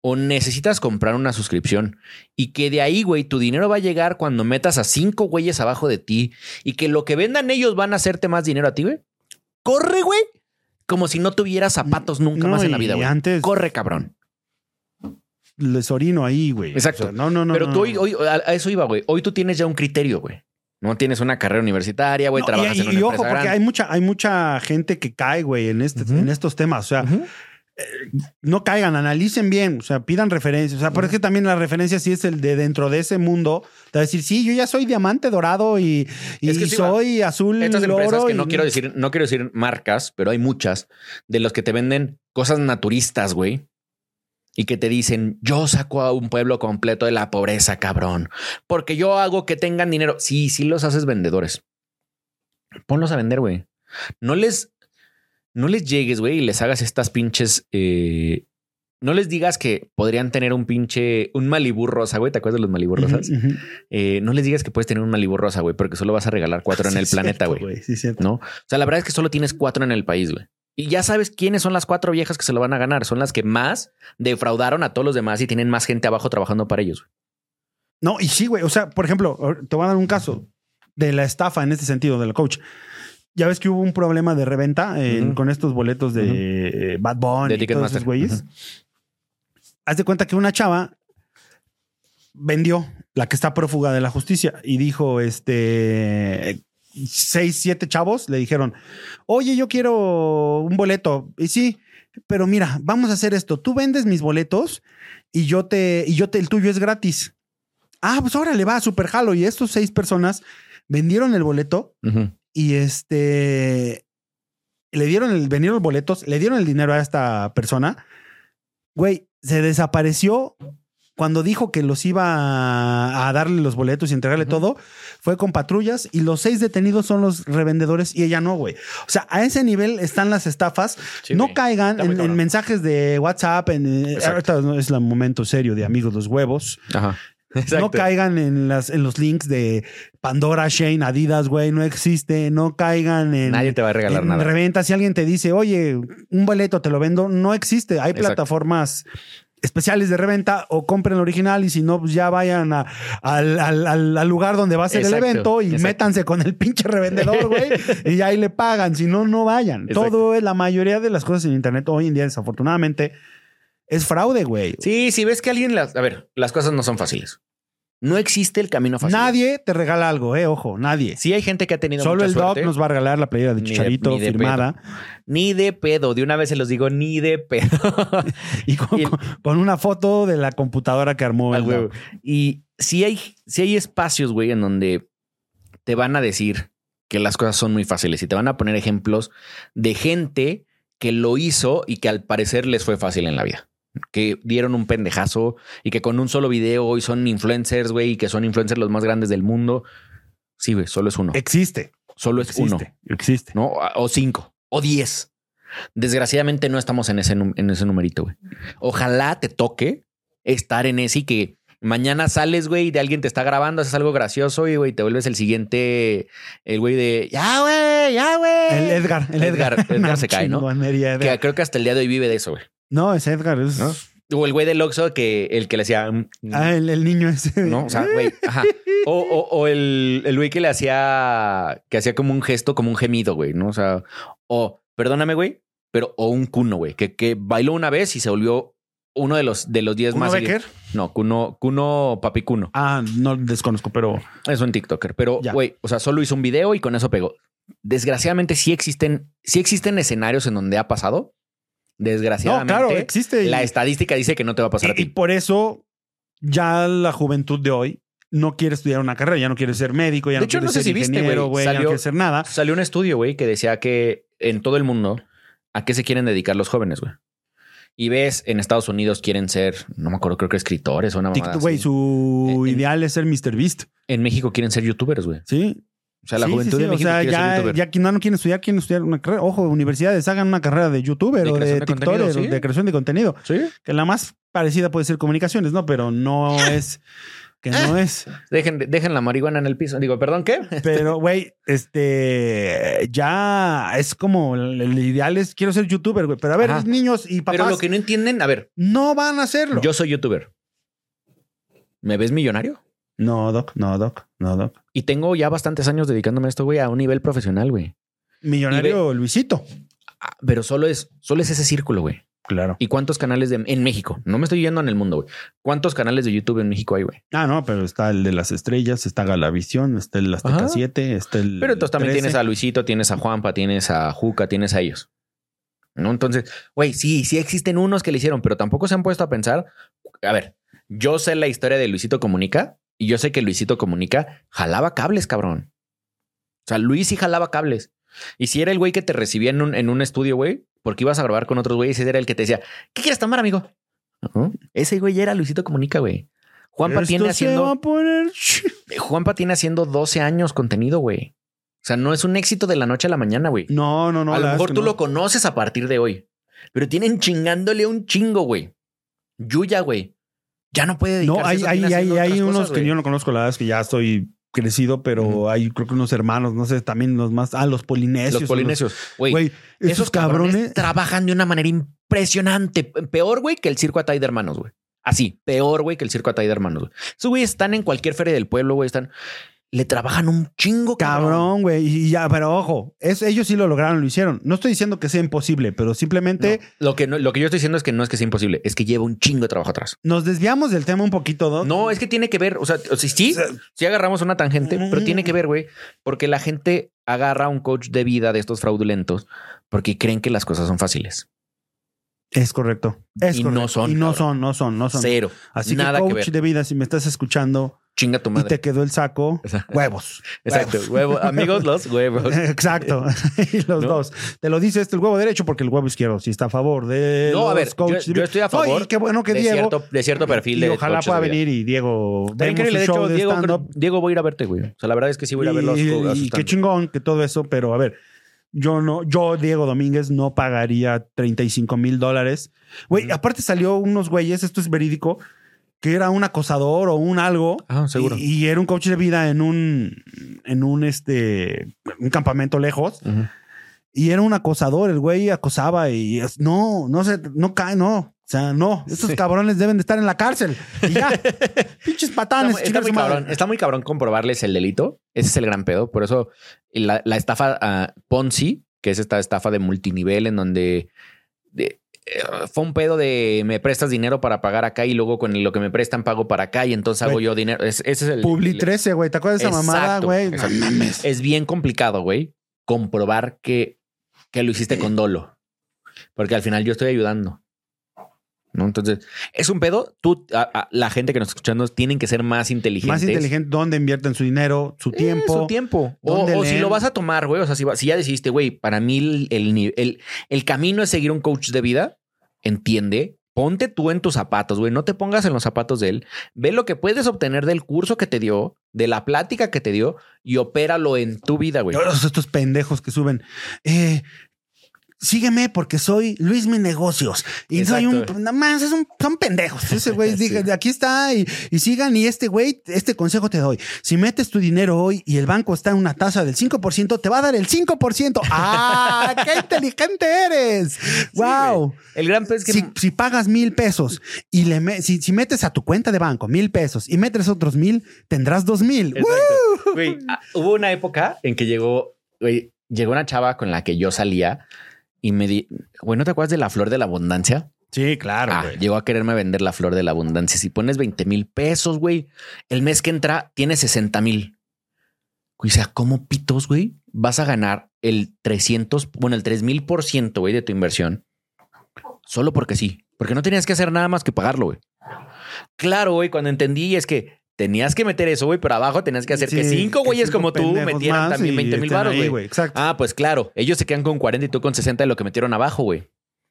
o necesitas comprar una suscripción y que de ahí, güey, tu dinero va a llegar cuando metas a cinco güeyes abajo de ti y que lo que vendan ellos van a hacerte más dinero a ti, güey. Corre, güey. Como si no tuvieras zapatos nunca No, más en la vida, güey. antes- Corre, cabrón. les orino ahí, güey. Exacto. O sea, no, no, no. Pero tú hoy, hoy a eso iba, güey. Hoy tú tienes ya un criterio, güey. No tienes una carrera universitaria, güey. No, trabajas y, en una y ojo, porque grande. hay mucha, hay mucha gente que cae, güey, en, este, en estos temas. O sea, Ujú. no caigan, analicen bien, o sea, pidan referencias. O sea, porque también la referencia sí es el de dentro de ese mundo. Te va a decir, sí, yo ya soy diamante dorado y, y Es que sí va. soy azul Estas empresas que no quiero decir, no quiero decir marcas, pero hay muchas de los que te venden cosas naturistas, güey. Y que te dicen, yo saco a un pueblo completo de la pobreza, cabrón. Porque yo hago que tengan dinero. Sí, sí los haces vendedores. Ponlos a vender, güey. No les, no les llegues, güey, y les hagas estas pinches eh, no les digas que podrían tener un pinche, un Malibú rosa, güey. ¿Te acuerdas de los Malibú rosas? Ujú, ujú. Eh, no les digas que puedes tener un Malibú rosa, güey, porque solo vas a regalar cuatro en Sí, el planeta, güey. Sí. ¿No? O sea, la verdad es que solo tienes cuatro en el país, güey. Y ya sabes quiénes son las cuatro viejas que se lo van a ganar. Son las que más defraudaron a todos los demás y tienen más gente abajo trabajando para ellos. No, y sí, güey. O sea, por ejemplo, te voy a dar un caso de la estafa en este sentido, del coach. Ya ves que hubo un problema de reventa con estos boletos de eh, Bad Bunny De y todos esos güeyes. Haz de cuenta que una chava vendió la que está prófuga de la justicia y dijo, este, seis, siete chavos le dijeron, oye, yo quiero un boleto. Y sí, pero mira, vamos a hacer esto. Tú vendes mis boletos y yo te, y yo te, el tuyo es gratis. Ah, pues órale, va, super jalo. Y estos seis personas vendieron el boleto y este le dieron el vendieron los boletos, le dieron el dinero a esta persona. Güey, se desapareció cuando dijo que los iba a, darle los boletos y entregarle todo. Fue con patrullas y los seis detenidos son los revendedores y ella no, güey. O sea, a ese nivel están las estafas. Sí, no caigan en, mensajes de WhatsApp. En, eh, Exacto. ahorita no es el momento serio de amigos los huevos. Ajá. No caigan en, las, en los links de Pandora, Shane, Adidas, güey, no existe. No caigan en, Nadie te va a regalar nada. reventa. Si alguien te dice, oye, un boleto te lo vendo, no existe. Hay Exacto. plataformas especiales de reventa o compren el original y si no, pues ya vayan a- al, al- al- lugar donde va a ser Exacto, el evento y exacto. métanse con el pinche revendedor, güey, <laughs> y ahí le pagan. Si no, no vayan. Exacto. Todo es la mayoría de las cosas en Internet hoy en día, desafortunadamente, es fraude, güey. Sí, si ves que alguien las. A ver, las cosas no son fáciles. No existe el camino fácil. Nadie te regala algo, eh, ojo, nadie. Sí hay gente que ha tenido Solo mucha el. Doc nos va a regalar la playera de Ni de- Chicharito ni de firmada Ni de pedo. De una vez se los digo, ni de pedo. <laughs> y, con, Y el- con- con una foto de la computadora que armó el huevo. Y si hay, si hay espacios, güey, en donde te van a decir que las cosas son muy fáciles y te van a poner ejemplos de gente que lo hizo y que al parecer les fue fácil en la vida. Que dieron un pendejazo y que con un solo video hoy son influencers, güey, y que son influencers los más grandes del mundo. Sí, güey, solo es uno. Existe. Solo es uno. Existe. ¿no? O cinco, o diez. Desgraciadamente no estamos en ese, en ese numerito, güey. Ojalá te toque estar en ese y que mañana sales, güey, y de alguien te está grabando, haces algo gracioso y, güey, te vuelves el siguiente, el güey de, ya, güey, ya, güey. El Edgar. El Edgar. Edgar, Edgar <laughs> se cae, ¿no? Edgar. Que creo que hasta el día de hoy vive de eso, güey. No, es Edgar. Es... ¿No? O el güey del Oxxo que el que le hacía... mm, Ah, el, el niño ese. ¿no? O sea, güey, ajá. O, o- o el, el güey que le hacía, que hacía como un gesto, como un gemido, güey, ¿no? O sea, o, perdóname, güey, pero, o un cuno, güey, que, que bailó una vez y se volvió uno de los, de los 10 ¿Uno más. Becker? No, cuno, cuno, papi cuno. Ah, no desconozco, pero Es un TikToker, pero, güey, o sea, solo hizo un video y con eso pegó. Desgraciadamente sí existen, sí existen escenarios en donde ha pasado. No, Desgraciadamente. claro, existe. y- La estadística dice que no te va a pasar a y, y ti. por eso ya la juventud de hoy no quiere estudiar una carrera, ya no quiere ser médico, ya De no hecho, quiere no sé ser si viste, ingeniero, güey, ya no salió- quiere ser nada. Salió un estudio, güey, que decía que en todo el mundo, ¿a qué se quieren dedicar los jóvenes, güey? Y ves, en Estados Unidos quieren ser, no me acuerdo, creo que escritores o una mamada Güey, su en- ideal es ser Mr. Beast, En México quieren ser youtubers, güey. ¿sí? O sea, la Sí, sí, juventud sí, de México O sea, quiere ser ya, youtuber. ya quien no quieren estudiar, quieren estudiar una carrera. Ojo, universidades, hagan una carrera de youtuber De o de creación de tiktoker contenido, o sí. de creación de contenido. Sí. Que la más parecida puede ser comunicaciones, ¿no? Pero no <laughs> es... Que no es... Dejen, dejen la marihuana en el piso. Digo, ¿perdón qué? <laughs> Pero, güey, este... Ya es como... El, el ideal es... Quiero ser youtuber, güey. Pero a ver, Ajá. niños y papás... Pero lo que no entienden, a ver, No van a hacerlo. yo soy youtuber. ¿Me ves millonario? No, Doc, no, Doc, no, Doc. Y tengo ya bastantes años dedicándome a esto, güey, a un nivel profesional, güey. Millonario Luisito. Ah, Pero solo es, solo es ese círculo, güey. Claro. ¿Y cuántos canales de, en México? No me estoy yendo en el mundo, güey. ¿Cuántos canales de YouTube en México hay, güey? Ah, no, pero está el de las estrellas, está Galavisión, está el Azteca Ajá. 7, está el. Pero entonces también 13. tienes a Luisito, tienes a Juanpa, tienes a Juca, tienes a ellos. ¿No? Entonces, güey, sí, sí existen unos que le hicieron, pero tampoco se han puesto a pensar. A ver, yo sé la historia de Luisito Comunica y yo sé que Luisito Comunica jalaba cables, cabrón. O sea, Luis sí jalaba cables. Y si era el güey que te recibía en un, en un estudio, güey, porque ibas a grabar con otros güeyes, ese era el que te decía, ¿qué quieres tomar, amigo? Ese güey era Luisito Comunica, güey. Juanpa Esto tiene se haciendo. va a poner... Juanpa tiene haciendo 12 años contenido, güey. O sea, no es un éxito de la noche a la mañana, güey. No, no, no. a lo mejor tú lo conoces a partir de hoy. Pero tienen chingándole un chingo, güey. Yuya, güey. Ya no puede No, dedicarse a hay, eso, hay, hay, hay unos cosas, que yo no conozco, la verdad es que ya estoy crecido, pero hay creo que unos hermanos, no sé, también los más, ah, los polinesios. Los polinesios. Güey, Güey, esos esos cabrones, cabrones. trabajan de una manera impresionante. Peor, güey, que el circo Atay de hermanos, güey. Así, peor, güey, que el circo Atay de hermanos, güey. Esos güey están en cualquier feria del pueblo, güey, están... Le trabajan un chingo, cabrón. Cabrón, güey. Y ya, pero ojo, es, ellos sí lo lograron, lo hicieron. No estoy diciendo que sea imposible, pero simplemente No, lo, que no- lo que yo estoy diciendo es que no es que sea imposible, es que lleva un chingo de trabajo atrás. nos desviamos del tema un poquito, ¿no? No, es que tiene que ver, o sea, o sea, sí, O sea, sí agarramos una tangente, pero Mm. tiene que ver, güey, porque la gente agarra a un coach de vida de estos fraudulentos porque creen que las cosas son fáciles. Es correcto. Es Y no son, Y no cabrón. son, no son, no son. Cero. Así nada que que coach ver. de vida, si me estás escuchando Chinga tu y madre. te quedó el saco, <laughs> Exacto. huevos. Exacto. Huevo. Amigos, los <laughs> huevos. Exacto. <laughs> y los ¿No? dos. Te lo dice este el huevo derecho porque el huevo izquierdo sí está a favor de No, a los ver, yo, estoy a No, favor y qué bueno que de, Diego. cierto, de cierto perfil y de ojalá pueda de venir y Diego. Increíble. De hecho, de Diego. Diego voy a ir a verte, güey. O sea, la verdad es que sí voy a ir a ver los Y- a y, qué chingón que todo eso, pero a ver, yo no, yo, Diego Domínguez, no pagaría 35 mil dólares. Güey, aparte salió unos güeyes, esto es verídico, que era un acosador o un algo. Ah, seguro. Y, y era un coach de vida en un, en un, este, un campamento lejos. Y era un acosador, el güey acosaba y no, no se, no cae, no. O sea, no, estos Sí. cabrones deben de estar en la cárcel. Y ya, <laughs> pinches patanes. está muy cabrón, está muy cabrón comprobarles el delito. Ese es el gran pedo. Por eso la, la estafa ah, Ponzi, que es esta estafa de multinivel en donde de- fue un pedo de me prestas dinero para pagar acá y luego con lo que me prestan pago para acá y entonces hago yo dinero. Es- ese es el Publi el- 13, güey. ¿Te acuerdas de esa mamada, güey? No exacto. mames. Es bien complicado, güey, comprobar que, que lo hiciste con dolo. Porque al final yo estoy ayudando. ¿No? Entonces, es un pedo. Tú, a- a- la gente que nos está escuchando, tienen que ser más inteligentes. Más inteligente, dónde invierten su dinero, su Eh, tiempo. su tiempo. O, ¿Dónde o si lo vas a tomar, güey. O sea, si, ya decidiste, güey, para mí el, el, ni- el- el camino es seguir un coach de vida, entiende. Ponte tú en tus zapatos, güey. No te pongas en los zapatos de él. Ve lo que puedes obtener del curso que te dio, de la plática que te dio y opéralo en tu vida, güey. Todos estos pendejos que suben. Eh, sígueme porque soy Luis Mi Negocios. Y soy un. Nada más, es un- son pendejos. Ese güey <laughs> Sí. aquí está y, y sigan. Y este güey, este consejo te doy. Si metes tu dinero hoy y el banco está en una tasa del 5%, te va a dar el 5%. <laughs> ¡Ah! ¡Qué inteligente eres! ¡Wow! El gran es que si, si pagas mil pesos y le me- si, si metes a tu cuenta de banco mil pesos y metes otros mil, tendrás dos mil. Güey, hubo una época en que llegó, güey, llegó una chava con la que yo salía y me di, güey, ¿no te acuerdas de la flor de la abundancia? Sí, claro. Ah, llegó a quererme vender la flor de la abundancia. Si pones 20 mil pesos, güey, el mes que entra tiene 60 mil. O sea, ¿cómo pitos, güey? Vas a ganar el 300, bueno, el 3 mil por ciento, güey, de tu inversión. Solo porque sí. Porque no tenías que hacer nada más que pagarlo, güey. Claro, güey, cuando entendí es que tenías que meter eso, güey, pero abajo tenías que hacer que cinco güeyes como tú metieran también y 20 mil baros, güey. Exacto. Ah, pues claro, ellos se quedan con 40 y tú con 60 de lo que metieron abajo, güey.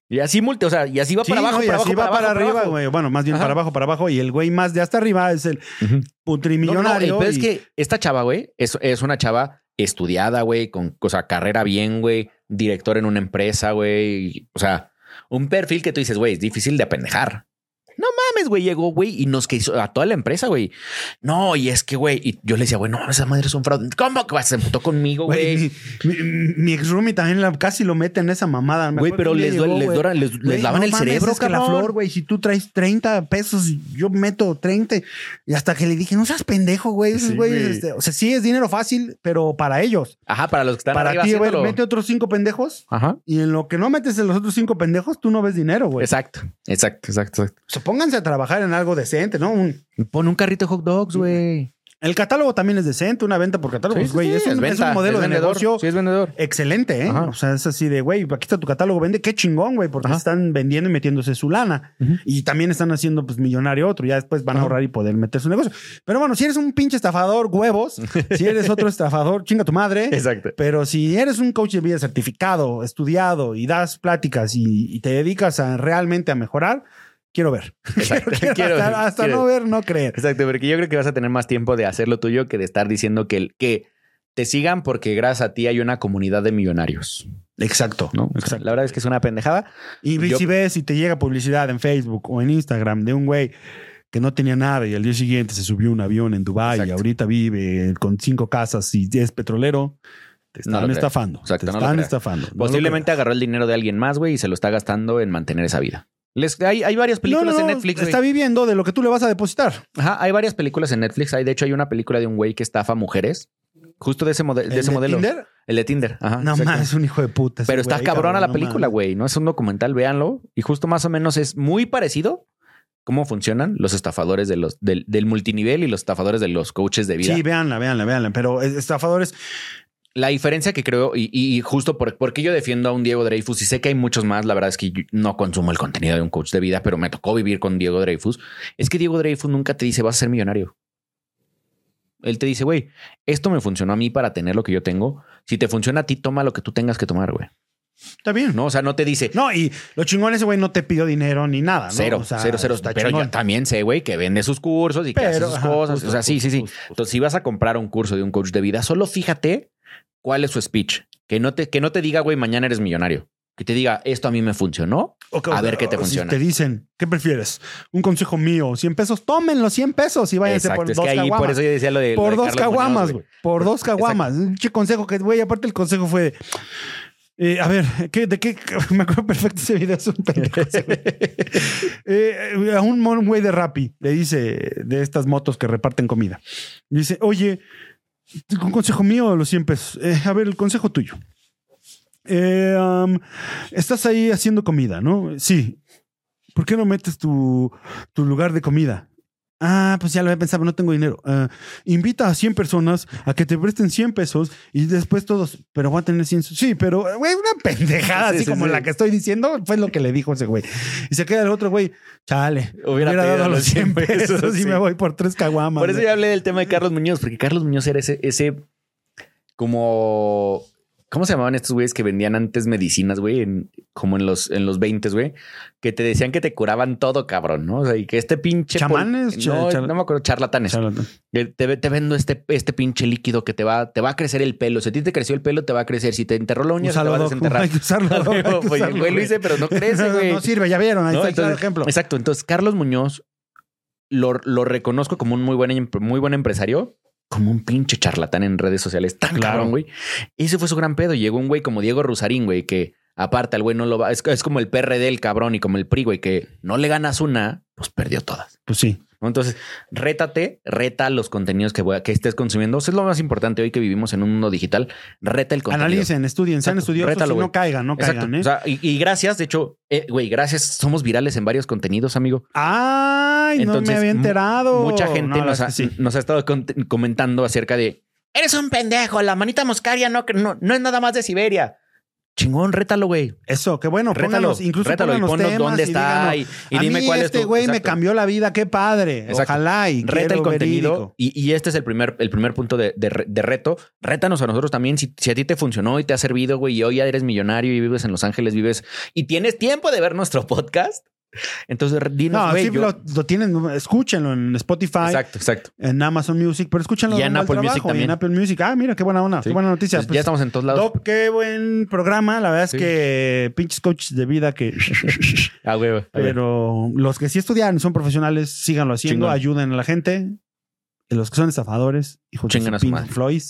Y así multi, o sea, y así va Sí, para abajo, no, y para así abajo, va para, arriba, güey. Bueno, más bien Ajá. para abajo, para abajo. Y el güey más de hasta arriba es el. No, no, putrimillonario. el pedo es que esta chava, güey, es, es una chava estudiada, güey, con o sea, carrera bien, güey, director en una empresa, güey. O sea, un perfil que tú dices, güey, es difícil de apendejar. No mames, güey, llegó, güey, y nos que hizo a toda la empresa, güey. No, y es que, güey, y yo le decía, güey, no, esa madre es un fraude. ¿Cómo que vas? Se emputó conmigo, Güey, mi, mi, mi ex roomie también la- casi lo mete en esa mamada. Güey, pero les, llegó, les, doran- les, lavan no el mames, cerebro, es que la flor, güey, si tú traes 30 pesos, yo meto 30. Y hasta que le dije, no seas pendejo, güey. Esos Sí, güey. este, o sea, sí es dinero fácil, pero para ellos. Ajá, para los que están para ti, güey, mete otros cinco pendejos. Ajá. Y en lo que no metes en los otros cinco pendejos, tú no ves dinero, güey. Exacto, exacto, exacto, exacto. O sea, pónganse a trabajar en algo decente, ¿no? Un- Pon un carrito de hot dogs, güey. el catálogo también es decente, una venta por catálogo. Sí, sí, güey, sí, es, un, es venta, un modelo es de vendedor. negocio Sí, es vendedor. excelente, ¿eh? Ajá. O sea, es así de, güey, aquí está tu catálogo, vende, qué chingón, güey, porque Ajá. están vendiendo y metiéndose su lana. Y también están haciendo, pues, millonario otro. Ya después van a ahorrar y poder meter su negocio. Pero bueno, si eres un pinche estafador, huevos. <laughs> si eres otro estafador, chinga tu madre. Exacto. Pero si eres un coach de vida certificado, estudiado y das pláticas y, y te dedicas a realmente a mejorar, quiero ver. <laughs> Exacto. Quiero Quiero- hasta hasta quiero- no ver, no creer. Exacto, porque yo creo que vas a tener más tiempo de hacer lo tuyo que de estar diciendo que, te sigan porque gracias a ti hay una comunidad de millonarios, Exacto. la verdad es que es una pendejada. Y Yo- si ves y te llega publicidad en Facebook o en Instagram de un güey que no tenía nada y al día siguiente se subió un avión en Dubái y ahorita vive con cinco casas y es petrolero, te están estafando. Exacto, te no están estafando. No Posiblemente agarró el dinero de alguien más, güey, y se lo está gastando en mantener esa vida. Les, hay, hay varias. No, películas no, en Netflix, güey. Está viviendo de lo que tú le vas a depositar. Ajá, hay varias películas en Netflix. Hay, de hecho, hay una película de un güey que estafa mujeres. Justo de ese, mode- de ¿El ese de modelo. Tinder? El de Tinder. Ajá. No más, es un hijo de puta. Pero está cabrona la película, güey. No es un documental, véanlo. Y justo más o menos es muy parecido cómo funcionan los estafadores de los, del, del multinivel y los estafadores de los coaches de vida. Sí, véanla, véanla, véanla. Pero es- estafadores, La diferencia que creo, y, justo por, porque yo defiendo a un Diego Dreyfus, y sé que hay muchos más, la verdad es que yo no consumo el contenido de un coach de vida, pero me tocó vivir con Diego Dreyfus, es que Diego Dreyfus nunca te dice vas a ser millonario. Él te dice, güey, esto me funcionó a mí para tener lo que yo tengo. Si te funciona a ti, toma lo que tú tengas que tomar, güey. está bien. No, o sea, no te dice, No, y lo chingón ese güey no te pidió dinero ni nada, ¿no? Cero, O sea, cero, cero. Pero chingón. yo también sé, güey, que vende sus cursos y que hace sus ajá, cosas. justo, o sea, sí, sí, sí. justo. Entonces, si vas a comprar un curso de un coach de vida, solo fíjate cuál es su speech. Que no te, que no te diga, güey, mañana eres millonario. Que te diga, esto a mí me funcionó. A ver qué te funciona. Si te dicen, ¿qué prefieres? Un consejo mío, 100 pesos, tomen los 100 pesos y váyanse Exacto. por Es dos que ahí caguamas. por eso yo decía lo de. lo por de dos Carlos caguamas, güey. Por dos caguamas. Un che consejo que, güey, aparte el consejo fue de, eh, a ver, ¿qué, ¿de qué? <laughs> Me acuerdo perfecto ese video, es un pendejo güey. <laughs> Eh, a un mon- güey de Rappi le dice, de estas motos que reparten comida, dice, oye, un consejo mío los 100 pesos. Eh, a ver, el consejo tuyo. Eh, estás ahí haciendo comida, ¿no? Sí. ¿Por qué no metes tu, tu lugar de comida? Ah, pues ya lo había pensado, no tengo dinero. Ah, invita a 100 personas a que te presten 100 pesos y después todos, pero voy a tener 100. Sí, pero, güey, una pendejada Sí, así sí, como sí. la que estoy diciendo fue lo que le dijo ese güey. Y se queda el otro güey, chale, Hubiera dado los 100 <laughs> pesos, y sí. me voy por tres caguamas. Por eso ya hablé del tema de Carlos Muñoz, porque Carlos Muñoz era ese, ese como. ¿Cómo se llamaban estos güeyes que vendían antes medicinas, güey? En- como en los, en los 20, güey. Que te decían que te curaban todo, cabrón, ¿no? O sea, y que este pinche. pol- ¿Chamanes? No, no me acuerdo, charlatanes. Charlatán. Que Te, te vendo este, este pinche líquido que te va, te va a crecer el pelo. Si a ti te creció el pelo, te va a crecer. Si te enterró la uña, se te va a desenterrar. <laughs> <laughs> güey lo güey. hice, pero no crece, <laughs> güey. No sirve, ya vieron, ahí ¿no? está el ejemplo. Exacto. Entonces, Carlos Muñoz lo, lo reconozco como un muy buen, em- muy buen empresario, como un pinche charlatán en redes sociales. Tan Claro. cabrón, güey. Ese fue su gran pedo. Llegó un güey como Diego Rusarín, güey, que aparte al güey no lo va. Es, es como el PRD, el cabrón, y como el PRI, güey, que no le ganas una, pues perdió todas. Pues sí. Entonces, rétate, reta los contenidos que, voy a- que estés consumiendo. Eso es lo más importante hoy que vivimos en un mundo digital. Reta el contenido. Analicen, estudien, sean estudiosos rétalo, y no caigan, no Exacto. caigan, ¿eh? O sea, y, y gracias, de hecho, eh, güey, gracias. Somos virales en varios contenidos, amigo. Ay, no me había enterado. Mucha gente No, nos, ha, sí. nos estado comentando acerca de eres un pendejo, la manita moscaria no, no, no es nada más de Siberia. Chingón, rétalo, güey. Eso, que bueno, Rétalo, pónganos, incluso rétalo y ponnos temas dónde y está díganos, y, y a dime mí cuál este es tu güey me cambió la vida, qué padre. Exacto. Ojalá y Reta el contenido y, y este es el primer, el primer punto de, de re- de reto. Rétanos a nosotros también. Si, si a ti te funcionó y te ha servido, güey, y hoy ya eres millonario y vives en Los Ángeles, vives y tienes tiempo de ver nuestro podcast. Entonces, dinos, No, sí yo- lo, lo tienen, escúchenlo en Spotify, Exacto, exacto. en Amazon Music, pero escúchenlo Y en Apple Music trabajo, y también. en Apple Music. Ah, mira, qué buena onda, Sí. qué buena noticia. Pues Pues, ya estamos en todos lados. Doc, qué buen programa. La verdad es que pinches coaches de vida que... <laughs> Ah. Pero los que sí estudian, son profesionales, síganlo haciendo, Chingón. ayuden a la gente. Y los que son estafadores, hijos Chingan de a su su Pink madre. Floyd.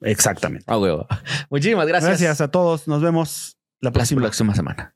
Exactamente. Ah. <laughs> Muchísimas gracias. Gracias a todos. Nos vemos la La próxima. próxima semana.